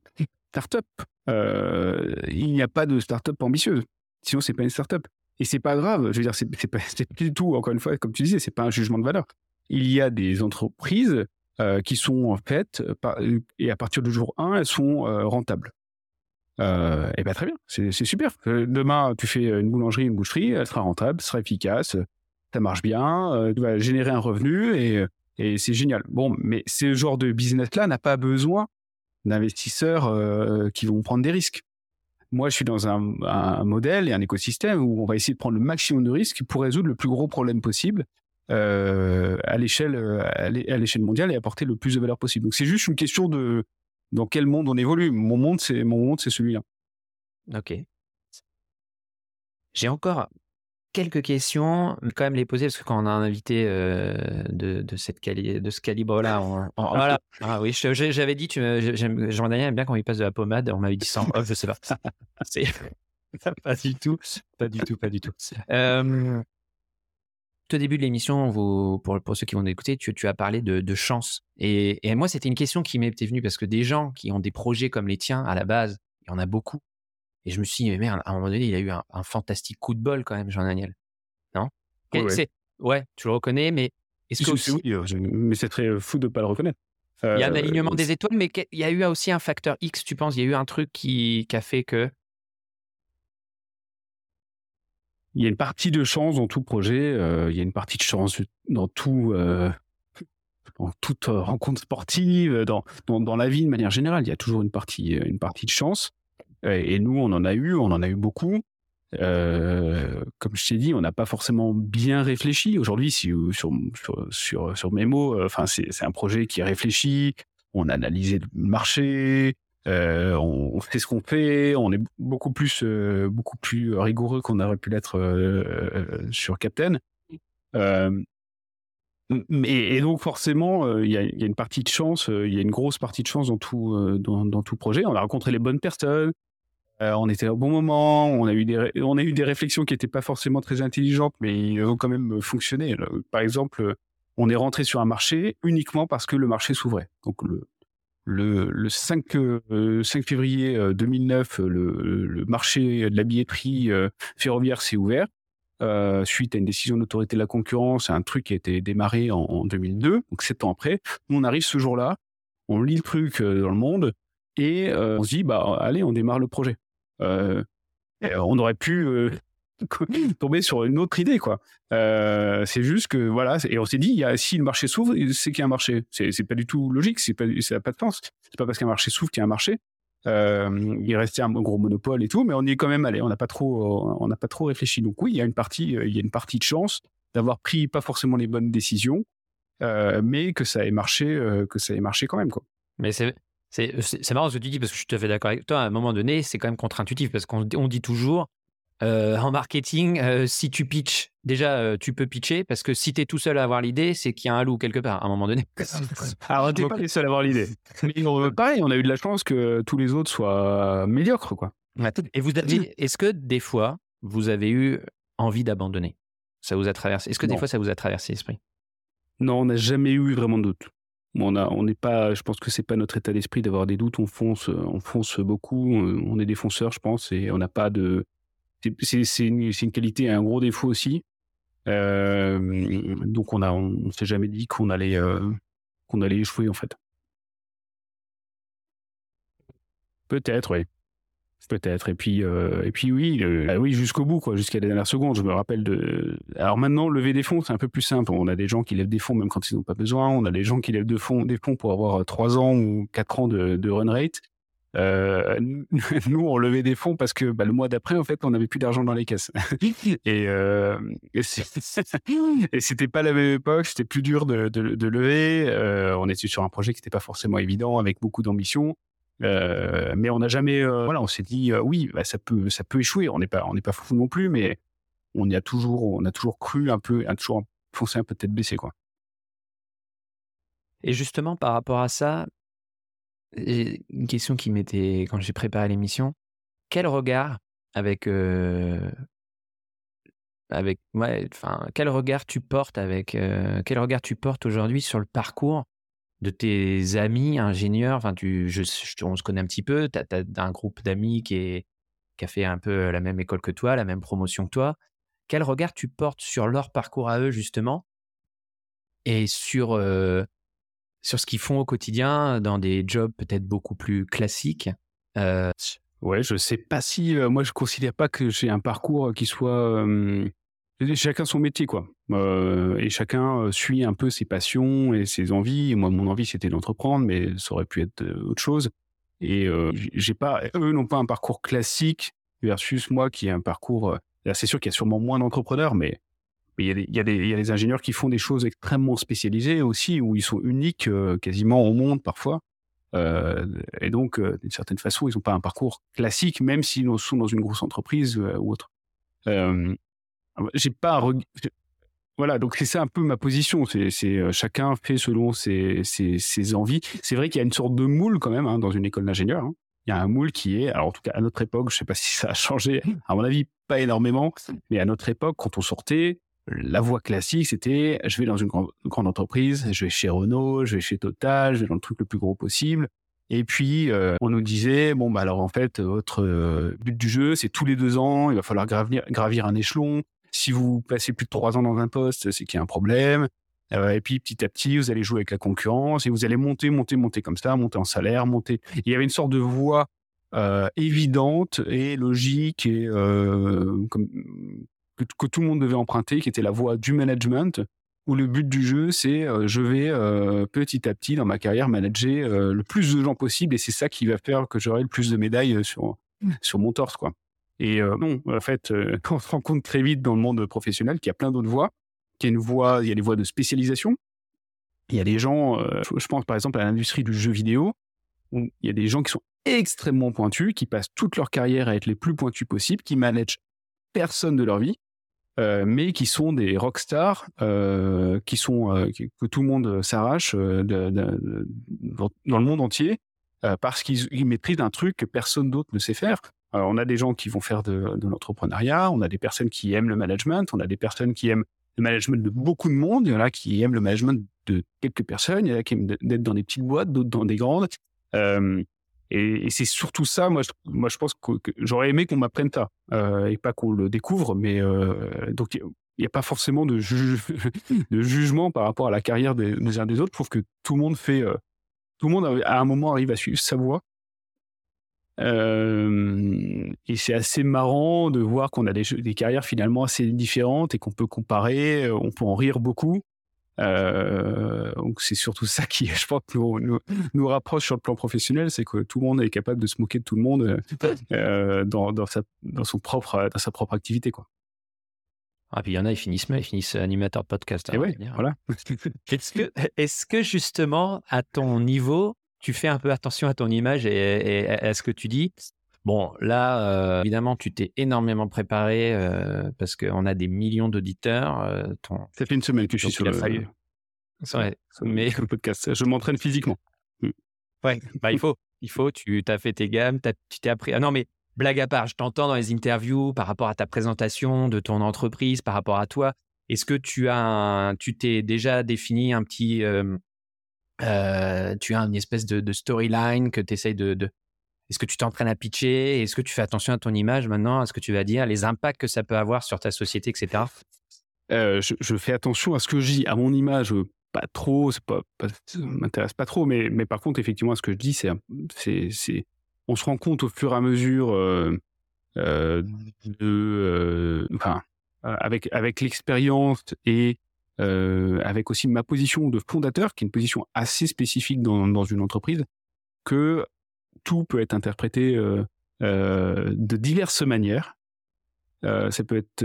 B: start-up. Euh, il n'y a pas de start-up ambitieuse. Sinon, c'est pas une start-up. Et c'est pas grave. Je veux dire, c'est pas, du tout, encore une fois, comme tu disais, c'est pas un jugement de valeur. Il y a des entreprises euh, qui sont faites et à partir du jour 1, elles sont rentables. Euh, et bien très bien, c'est super. Demain, tu fais une boulangerie, une boucherie, elle sera rentable, sera efficace, ça marche bien, tu vas générer un revenu et, c'est génial. Bon, mais ce genre de business-là n'a pas besoin d'investisseurs euh, qui vont prendre des risques. Moi, je suis dans un, modèle et un écosystème où on va essayer de prendre le maximum de risques pour résoudre le plus gros problème possible euh, à l'échelle à l'échelle mondiale et apporter le plus de valeur possible. Donc, c'est juste une question de dans quel monde on évolue. Mon monde, c'est mon monde, c'est celui-là.
A: Ok. J'ai encore quelques questions, quand même les poser parce que quand on a un invité euh, de, de, cette de ce calibre-là, on, voilà. Ah oui, j'avais dit, Jean-Daniel aime bien quand il passe de la pommade, on m'avait dit ça en je sais pas. Pas du tout, pas du tout, pas du tout. Euh, au début de l'émission, pour, pour ceux qui vont écouter, tu, tu as parlé de, de chance. Et, et moi, c'était une question qui m'était venue parce que des gens qui ont des projets comme les tiens, à la base, il y en a beaucoup. Et je me suis dit, mais merde, à un moment donné, il a eu un, fantastique coup de bol quand même, Jean-Daniel. Non?
B: Ouais.
A: ouais, tu le reconnais, mais est-ce que aussi...
B: oui, euh, mais c'est très euh, fou de ne pas le reconnaître.
A: il y a un euh, alignement des étoiles, mais il y a eu aussi un facteur X, tu penses? Il y a eu un truc qui, qui a fait que.
B: Il y a une partie de chance dans tout projet, il y a une partie de chance dans tout, dans toute rencontre sportive, dans, dans, dans, la vie de manière générale. Il y a toujours une partie, une partie de chance. Et nous, on en a eu, on en a eu beaucoup. Euh, comme je t'ai dit, on n'a pas forcément bien réfléchi. Aujourd'hui, euh, sur, sur, sur, sur Memo, euh, enfin, c'est un projet qui est réfléchi. On a analysé le marché, euh, on, fait ce qu'on fait. On est beaucoup plus, euh, beaucoup plus rigoureux qu'on aurait pu l'être sur Captain. et donc forcément, il y, a, une partie de chance, il y a une grosse partie de chance dans tout, dans, tout projet. On a rencontré les bonnes personnes, euh, on était au bon moment, on a eu des, on a eu des réflexions qui n'étaient pas forcément très intelligentes, mais ils ont quand même fonctionné. Par exemple, on est rentré sur un marché uniquement parce que le marché s'ouvrait. Donc le, le, le 5, 5 euh, février 2009, euh, le, le, marché de la billetterie ferroviaire s'est ouvert. Euh, suite à une décision d'autorité de la concurrence, un truc qui a été démarré en, en 2002, donc sept ans après. On arrive ce jour-là, on lit le truc dans le monde et on se dit, bah allez, on démarre le projet. Euh, on aurait pu euh, tomber sur une autre idée, quoi. Euh, c'est juste que voilà, et on s'est dit, il y a, si le marché s'ouvre, c'est qu'il y a un marché. C'est pas du tout logique, c'est pas, ça n'a pas de sens. C'est pas parce qu'un marché s'ouvre qu'il y a un marché. il restait un gros monopole et tout, mais on est quand même allé. On n'a pas trop, on n'a pas trop réfléchi. Donc oui, il y a une partie, il y a une partie de chance d'avoir pris pas forcément les bonnes décisions, mais que ça ait marché, que ça ait marché quand même, quoi.
A: Mais c'est c'est marrant ce que tu dis parce que je suis tout à fait d'accord avec toi. À un moment donné, c'est quand même contre-intuitif parce qu'on dit toujours euh, en marketing, euh, si tu pitches, déjà euh, tu peux pitcher parce que si tu es tout seul à avoir l'idée, c'est qu'il y a un loup quelque part à un moment donné.
B: Alors, tu pas les seuls à avoir l'idée. Mais pareil, on a eu de la chance que tous les autres soient médiocres. quoi.
A: Et vous avez, est-ce que des fois, vous avez eu envie d'abandonner? Ça vous a traversé Est-ce que des fois, ça vous a traversé l'esprit?
B: Non, on n'a jamais eu vraiment de doute on a, on n'est pas, je pense que c'est pas notre état d'esprit d'avoir des doutes. On fonce, on fonce beaucoup. On est des fonceurs, je pense, et on n'a pas de. C'est une, qualité et un gros défaut aussi. Euh, donc on a, on s'est jamais dit qu'on allait, euh, qu'on allait échouer en fait. Peut-être, oui. Peut-être. Et puis, euh, et puis oui, ah oui, jusqu'au bout, quoi, jusqu'à la dernière seconde. Je me rappelle de. Alors maintenant, lever des fonds, c'est un peu plus simple. On a des gens qui lèvent des fonds même quand ils n'ont pas besoin. On a des gens qui lèvent de fonds, des fonds pour avoir 3 ans ou 4 ans de run rate. Euh, nous, on levait des fonds parce que bah, le mois d'après, en fait, on n'avait plus d'argent dans les caisses. et, euh, et c'était pas la même époque, c'était plus dur de, de, de lever. Euh, on était sur un projet qui n'était pas forcément évident, avec beaucoup d'ambition. Mais on n'a jamais, voilà, on s'est dit oui, bah, ça peut, ça peut échouer. On n'est pas, on n'est pas fou non plus, mais on y a toujours, on a toujours cru un peu, a toujours foncé un peu tête baissée, quoi.
A: Et justement, par rapport à ça, une question qui m'était quand j'ai préparé l'émission, quel regard avec avec ouais, enfin quel regard tu portes avec quel regard tu portes aujourd'hui sur le parcours de tes amis ingénieurs, enfin, tu, je, on se connaît un petit peu, tu as, un groupe d'amis qui, a fait un peu la même école que toi, la même promotion que toi. Quel regard tu portes sur leur parcours à eux, justement, et sur, sur ce qu'ils font au quotidien dans des jobs peut-être beaucoup plus classiques
B: euh... Ouais, je sais pas si. Euh, moi, je considère pas que j'ai un parcours qui soit. chacun son métier, quoi. Euh, et chacun suit un peu ses passions et ses envies. Moi, mon envie, c'était d'entreprendre, mais ça aurait pu être autre chose. Et j'ai pas. Eux n'ont pas un parcours classique versus moi qui ai un parcours c'est sûr qu'il y a sûrement moins d'entrepreneurs, mais il y, a des, ingénieurs qui font des choses extrêmement spécialisées aussi, où ils sont uniques euh, quasiment au monde parfois. Euh, et donc, euh, d'une certaine façon, ils n'ont pas un parcours classique, même s'ils sont dans une grosse entreprise ou autre. j'ai pas. Voilà, donc c'est ça un peu ma position. C'est chacun fait selon ses, envies. C'est vrai qu'il y a une sorte de moule quand même hein, dans une école d'ingénieur. Hein il y a un moule qui est, alors en tout cas à notre époque, je sais pas si ça a changé, à mon avis pas énormément, mais à notre époque, quand on sortait, la voie classique, c'était je vais dans une grande, entreprise, je vais chez Renault, je vais chez Total, je vais dans le truc le plus gros possible. Et puis, euh, on nous disait, bon, bah alors en fait, votre euh, but du jeu, c'est tous les deux ans, il va falloir gravir, gravir un échelon. Si vous passez plus de trois ans dans un poste, c'est qu'il y a un problème. Euh, et puis petit à petit, vous allez jouer avec la concurrence et vous allez monter, monter, monter comme ça, monter en salaire, monter. Il y avait une sorte de voie euh, évidente et logique et euh, comme, que, tout le monde devait emprunter, qui était la voie du management, où le but du jeu, c'est je vais petit à petit dans ma carrière manager le plus de gens possible et c'est ça qui va faire que j'aurai le plus de médailles sur, sur mon torse. quoi. Et non, en fait, on se rend compte très vite dans le monde professionnel qu'il y a plein d'autres voies qui une voie, il y a des voies de spécialisation. Il y a des gens, euh, je pense par exemple à l'industrie du jeu vidéo, où il y a des gens qui sont extrêmement pointus, qui passent toute leur carrière à être les plus pointus possibles, qui managent personne de leur vie, euh, mais qui sont des rockstars, euh, qui sont que tout le monde s'arrache dans, le monde entier parce qu'ils maîtrisent un truc que personne d'autre ne sait faire. On a des gens qui vont faire de, l'entrepreneuriat, on a des personnes qui aiment le management, on a des personnes qui aiment le management de beaucoup de monde. Il y en a qui aiment le management de quelques personnes. Il y en a qui aiment d'être dans des petites boîtes, d'autres dans des grandes. Euh, et, c'est surtout ça, moi, je, moi, je pense que, j'aurais aimé qu'on m'apprenne ça euh, et pas qu'on le découvre. Mais euh, donc, il n'y a pas forcément de, jugement par rapport à la carrière des, uns des autres. Je trouve que tout le monde fait, tout le monde à un moment arrive à suivre sa voie. Euh, et c'est assez marrant de voir qu'on a des, carrières finalement assez différentes et qu'on peut comparer, euh, on peut en rire beaucoup. Euh, donc c'est surtout ça qui, je pense, nous, nous, nous, rapproche sur le plan professionnel, c'est que tout le monde est capable de se moquer de tout le monde euh, dans, dans, sa, dans, son propre, dans sa propre activité. Quoi.
A: Ah, puis il y en a, ils finissent, ils finissent animateur de podcast.
B: Et hein, ouais, voilà.
A: est-ce, que, est-ce que justement, à ton niveau, tu fais un peu attention à ton image et, à ce que tu dis. Bon, là, euh, évidemment, tu t'es énormément préparé euh, parce qu'on a des millions d'auditeurs. Euh, ton...
B: Ça fait une semaine que je suis sur le,
A: fallu...
B: mais... le podcast. Je m'entraîne physiquement.
A: Mm. Ouais, bah, il faut. Il faut. Tu as fait tes gammes, tu t'es appris. Ah non, mais blague à part, je t'entends dans les interviews par rapport à ta présentation de ton entreprise, par rapport à toi. Est-ce que tu as, tu t'es déjà défini un petit, tu as une espèce de, storyline que tu essayes de, Est-ce que tu t'entraînes à pitcher? Est-ce que tu fais attention à ton image maintenant? À ce que tu vas dire Les impacts que ça peut avoir sur ta société, etc.
B: Euh, je, fais attention à ce que je dis, à mon image, euh, pas trop, pas, ça m'intéresse pas trop, mais, mais par contre, effectivement, ce que je dis, c'est, c'est, on se rend compte au fur et à mesure de, enfin, avec, avec l'expérience et euh, avec aussi ma position de fondateur, qui est une position assez spécifique dans, dans une entreprise, que tout peut être interprété euh, euh, de diverses manières. Euh, ça peut être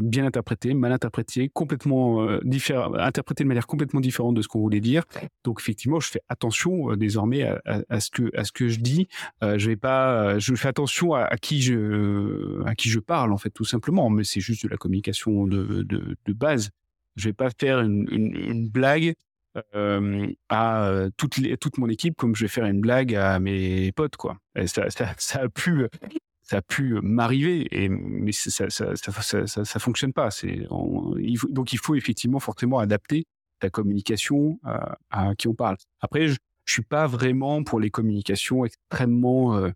B: bien interprété, mal interprété, complètement différent, interprété de manière complètement différente de ce qu'on voulait dire. Donc effectivement, je fais attention désormais à, à, à, ce que à ce que je dis. je vais pas, je fais attention à, qui je à qui je parle en fait tout simplement. Mais c'est juste de la communication de, de, de base. Je vais pas faire une, une, blague à toute, toute mon équipe comme je vais faire une blague à mes potes, quoi. ça, ça, a pu, ça a pu m'arriver, et mais ça, ça, ça, ça, fonctionne pas. C'est, donc il faut effectivement fortement adapter ta communication à qui on parle. Après, je, je suis pas vraiment pour les communications extrêmement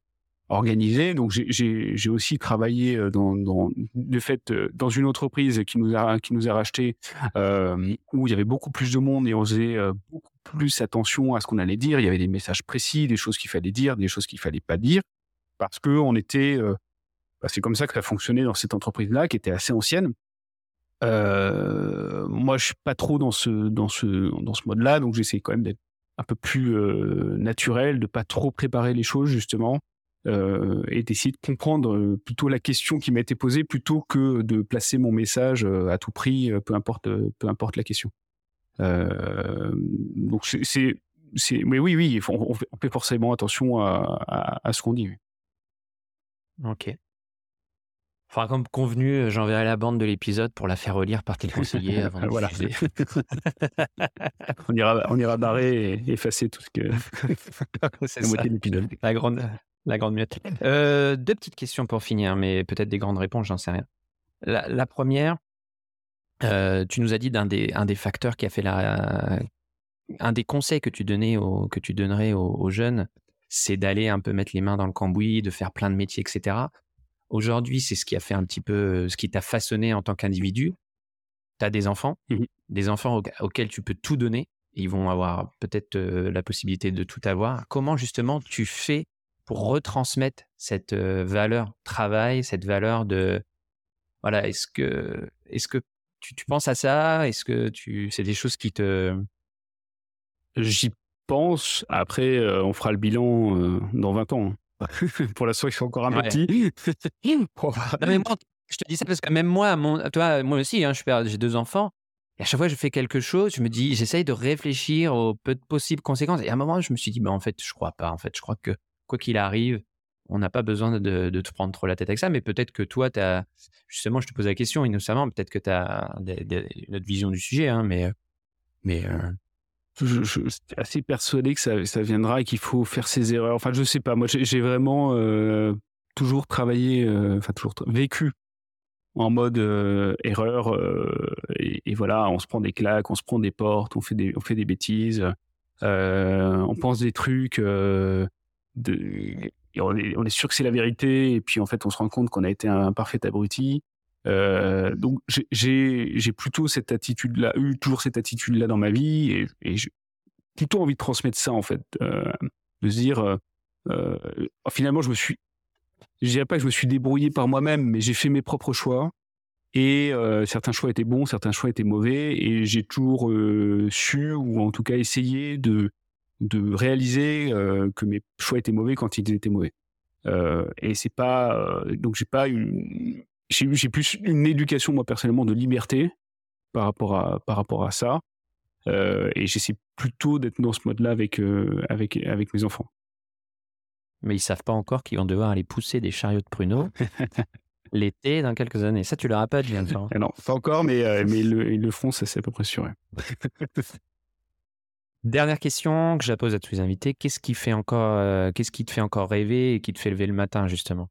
B: organisées. Donc j'ai aussi travaillé dans, dans de fait dans une entreprise qui nous a qui nous a racheté où il y avait beaucoup plus de monde et on faisait beaucoup plus attention à ce qu'on allait dire. Il y avait des messages précis, des choses qu'il fallait dire, des choses qu'il fallait pas dire parce que on était bah, c'est comme ça que ça fonctionnait dans cette entreprise-là, qui était assez ancienne. Euh, moi, je suis pas trop dans ce dans ce dans ce mode-là, donc j'essaie quand même d'être un peu plus euh, naturel, de pas trop préparer les choses justement, euh, et d'essayer de comprendre plutôt la question qui m'a été posée plutôt que de placer mon message à tout prix, peu importe peu importe la question. donc c'est c'est mais oui oui, on, fait forcément attention à, à, à ce qu'on dit.
A: Ok. Enfin, comme convenu, euh, j'enverrai la bande de l'épisode pour la faire relire par tes conseillers avant de voilà.
B: on ira, on ira barrer et effacer tout ce que
A: la moitié de l'épisode. La grande, la grande miette. Euh, deux petites questions pour finir, mais peut-être des grandes réponses, j'en sais rien. La, première, euh, tu nous as dit d'un des, un des facteurs qui a fait la, un des conseils que tu donnais au, que tu donnerais aux, aux jeunes, c'est d'aller un peu mettre les mains dans le cambouis, de faire plein de métiers, etc. Aujourd'hui, c'est ce qui a fait un petit peu, ce qui t'a façonné en tant qu'individu. Tu as des enfants, mmh des enfants auxquels tu peux tout donner. ils vont avoir peut-être la possibilité de tout avoir. Comment justement tu fais pour retransmettre cette valeur travail, cette valeur de voilà, est-ce que est-ce que tu, tu, penses à ça? Est-ce que tu c'est des choses qui te
B: J'y pense. Après, on fera le bilan dans 20 ans. Hein. pour l'instant, ils sont encore un peu petit.
A: mais moi, je te dis ça parce que même moi, mon, toi, moi aussi, hein, j'ai deux enfants. Et à chaque fois que je fais quelque chose, je me dis, j'essaye de réfléchir aux peu de possibles conséquences. Et à un moment, je me suis dit, bah, en fait, je crois pas. En fait, je crois que quoi qu'il arrive, on n'a pas besoin de, te prendre trop la tête avec ça. Mais peut-être que toi, as, justement, je te pose la question innocemment, peut-être que tu as une autre vision du sujet. Hein, mais, mais euh,
B: je, suis assez persuadé que ça, viendra et qu'il faut faire ses erreurs. Enfin, je sais pas. Moi, j'ai vraiment euh, toujours travaillé, euh, enfin toujours vécu en mode euh, erreur. Euh, et, et, voilà, on se prend des claques, on se prend des portes, on fait des, on fait des bêtises, on pense des trucs. On, est, sûr que c'est la vérité. Et puis en fait, on se rend compte qu'on a été un parfait abruti. Euh, donc j'ai plutôt cette attitude-là, eu toujours cette attitude-là dans ma vie, et, j'ai plutôt envie de transmettre ça en fait, euh, de se dire euh, finalement je me suis, je dirais pas que je me suis débrouillé par moi-même, mais j'ai fait mes propres choix. Et certains choix étaient bons, certains choix étaient mauvais, et j'ai toujours su, ou en tout cas essayé de, de réaliser que mes choix étaient mauvais quand ils étaient mauvais. et c'est pas donc j'ai pas une j'ai plus une éducation moi personnellement de liberté par rapport à par rapport à ça euh, et j'essaie plutôt d'être dans ce mode-là avec euh, avec avec mes enfants.
A: Mais ils savent pas encore qu'ils vont devoir aller pousser des chariots de pruneaux l'été dans quelques années. Ça, tu leur as pas dit encore.
B: non, pas encore, mais euh, mais ils le, ils le feront, ça c'est à peu près sûr.
A: Dernière question que je pose à tous les invités qu'est-ce qui fait encore, qu'est-ce qui te fait encore rêver et qui te fait lever le matin justement?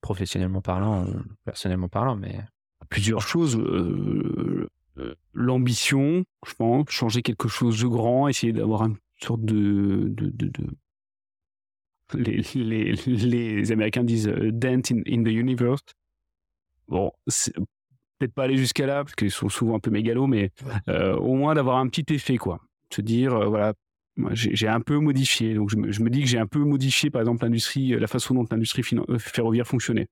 A: Professionnellement parlant ou personnellement parlant, mais
B: plusieurs choses. Euh, euh, l'ambition, je pense, changer quelque chose de grand, essayer d'avoir une sorte de. Les, Américains disent euh, dent in, in, the universe. Bon, peut-être pas aller jusqu'à là parce qu'ils sont souvent un peu mégalos, mais euh, au moins d'avoir un petit effet, quoi. Se dire, euh, voilà, j'ai un peu modifié. Donc, je me, dis que j'ai un peu modifié, par exemple, l'industrie, la façon dont l'industrie euh, ferroviaire fonctionnait.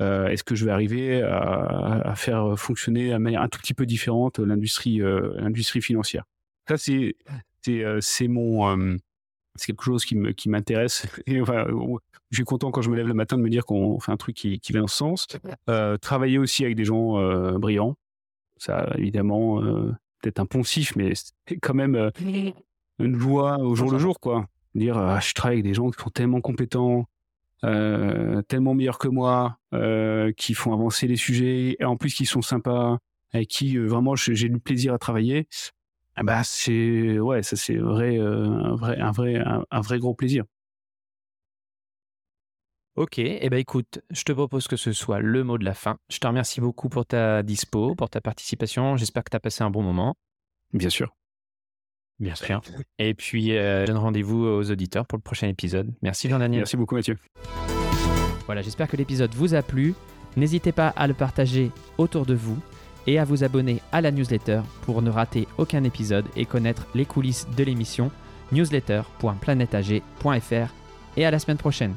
B: Euh, Est-ce que je vais arriver à, à, faire fonctionner de manière un tout petit peu différente l'industrie, euh, l'industrie financière? Ça, c'est c'est euh, mon euh, c'est quelque chose qui m'intéresse. Enfin, je suis content quand je me lève le matin de me dire qu'on fait un truc qui, qui va dans ce sens. travailler aussi avec des gens brillants, ça évidemment peut-être un poncif, mais c'est quand même une joie au jour le jour, quoi. Dire, ah, je travaille avec des gens qui sont tellement compétents, euh, tellement meilleurs que moi, euh, qui font avancer les sujets, et en plus qui sont sympas, avec qui euh, vraiment j'ai du plaisir à travailler. Ah bah c'est ouais, ça c'est vrai, euh, un vrai, un vrai, un, vrai gros plaisir.
A: Ok, et eh ben écoute, je te propose que ce soit le mot de la fin. Je te remercie beaucoup pour ta dispo, pour ta participation. J'espère que tu as passé un bon moment.
B: Bien sûr.
A: Bien sûr. Et puis, euh, je donne rendez-vous aux auditeurs pour le prochain épisode. Merci Jean-Daniel.
B: Merci beaucoup Mathieu.
C: Voilà, j'espère que l'épisode vous a plu. N'hésitez pas à le partager autour de vous et à vous abonner à la newsletter pour ne rater aucun épisode et connaître les coulisses de l'émission newsletter.planetag.fr et à la semaine prochaine.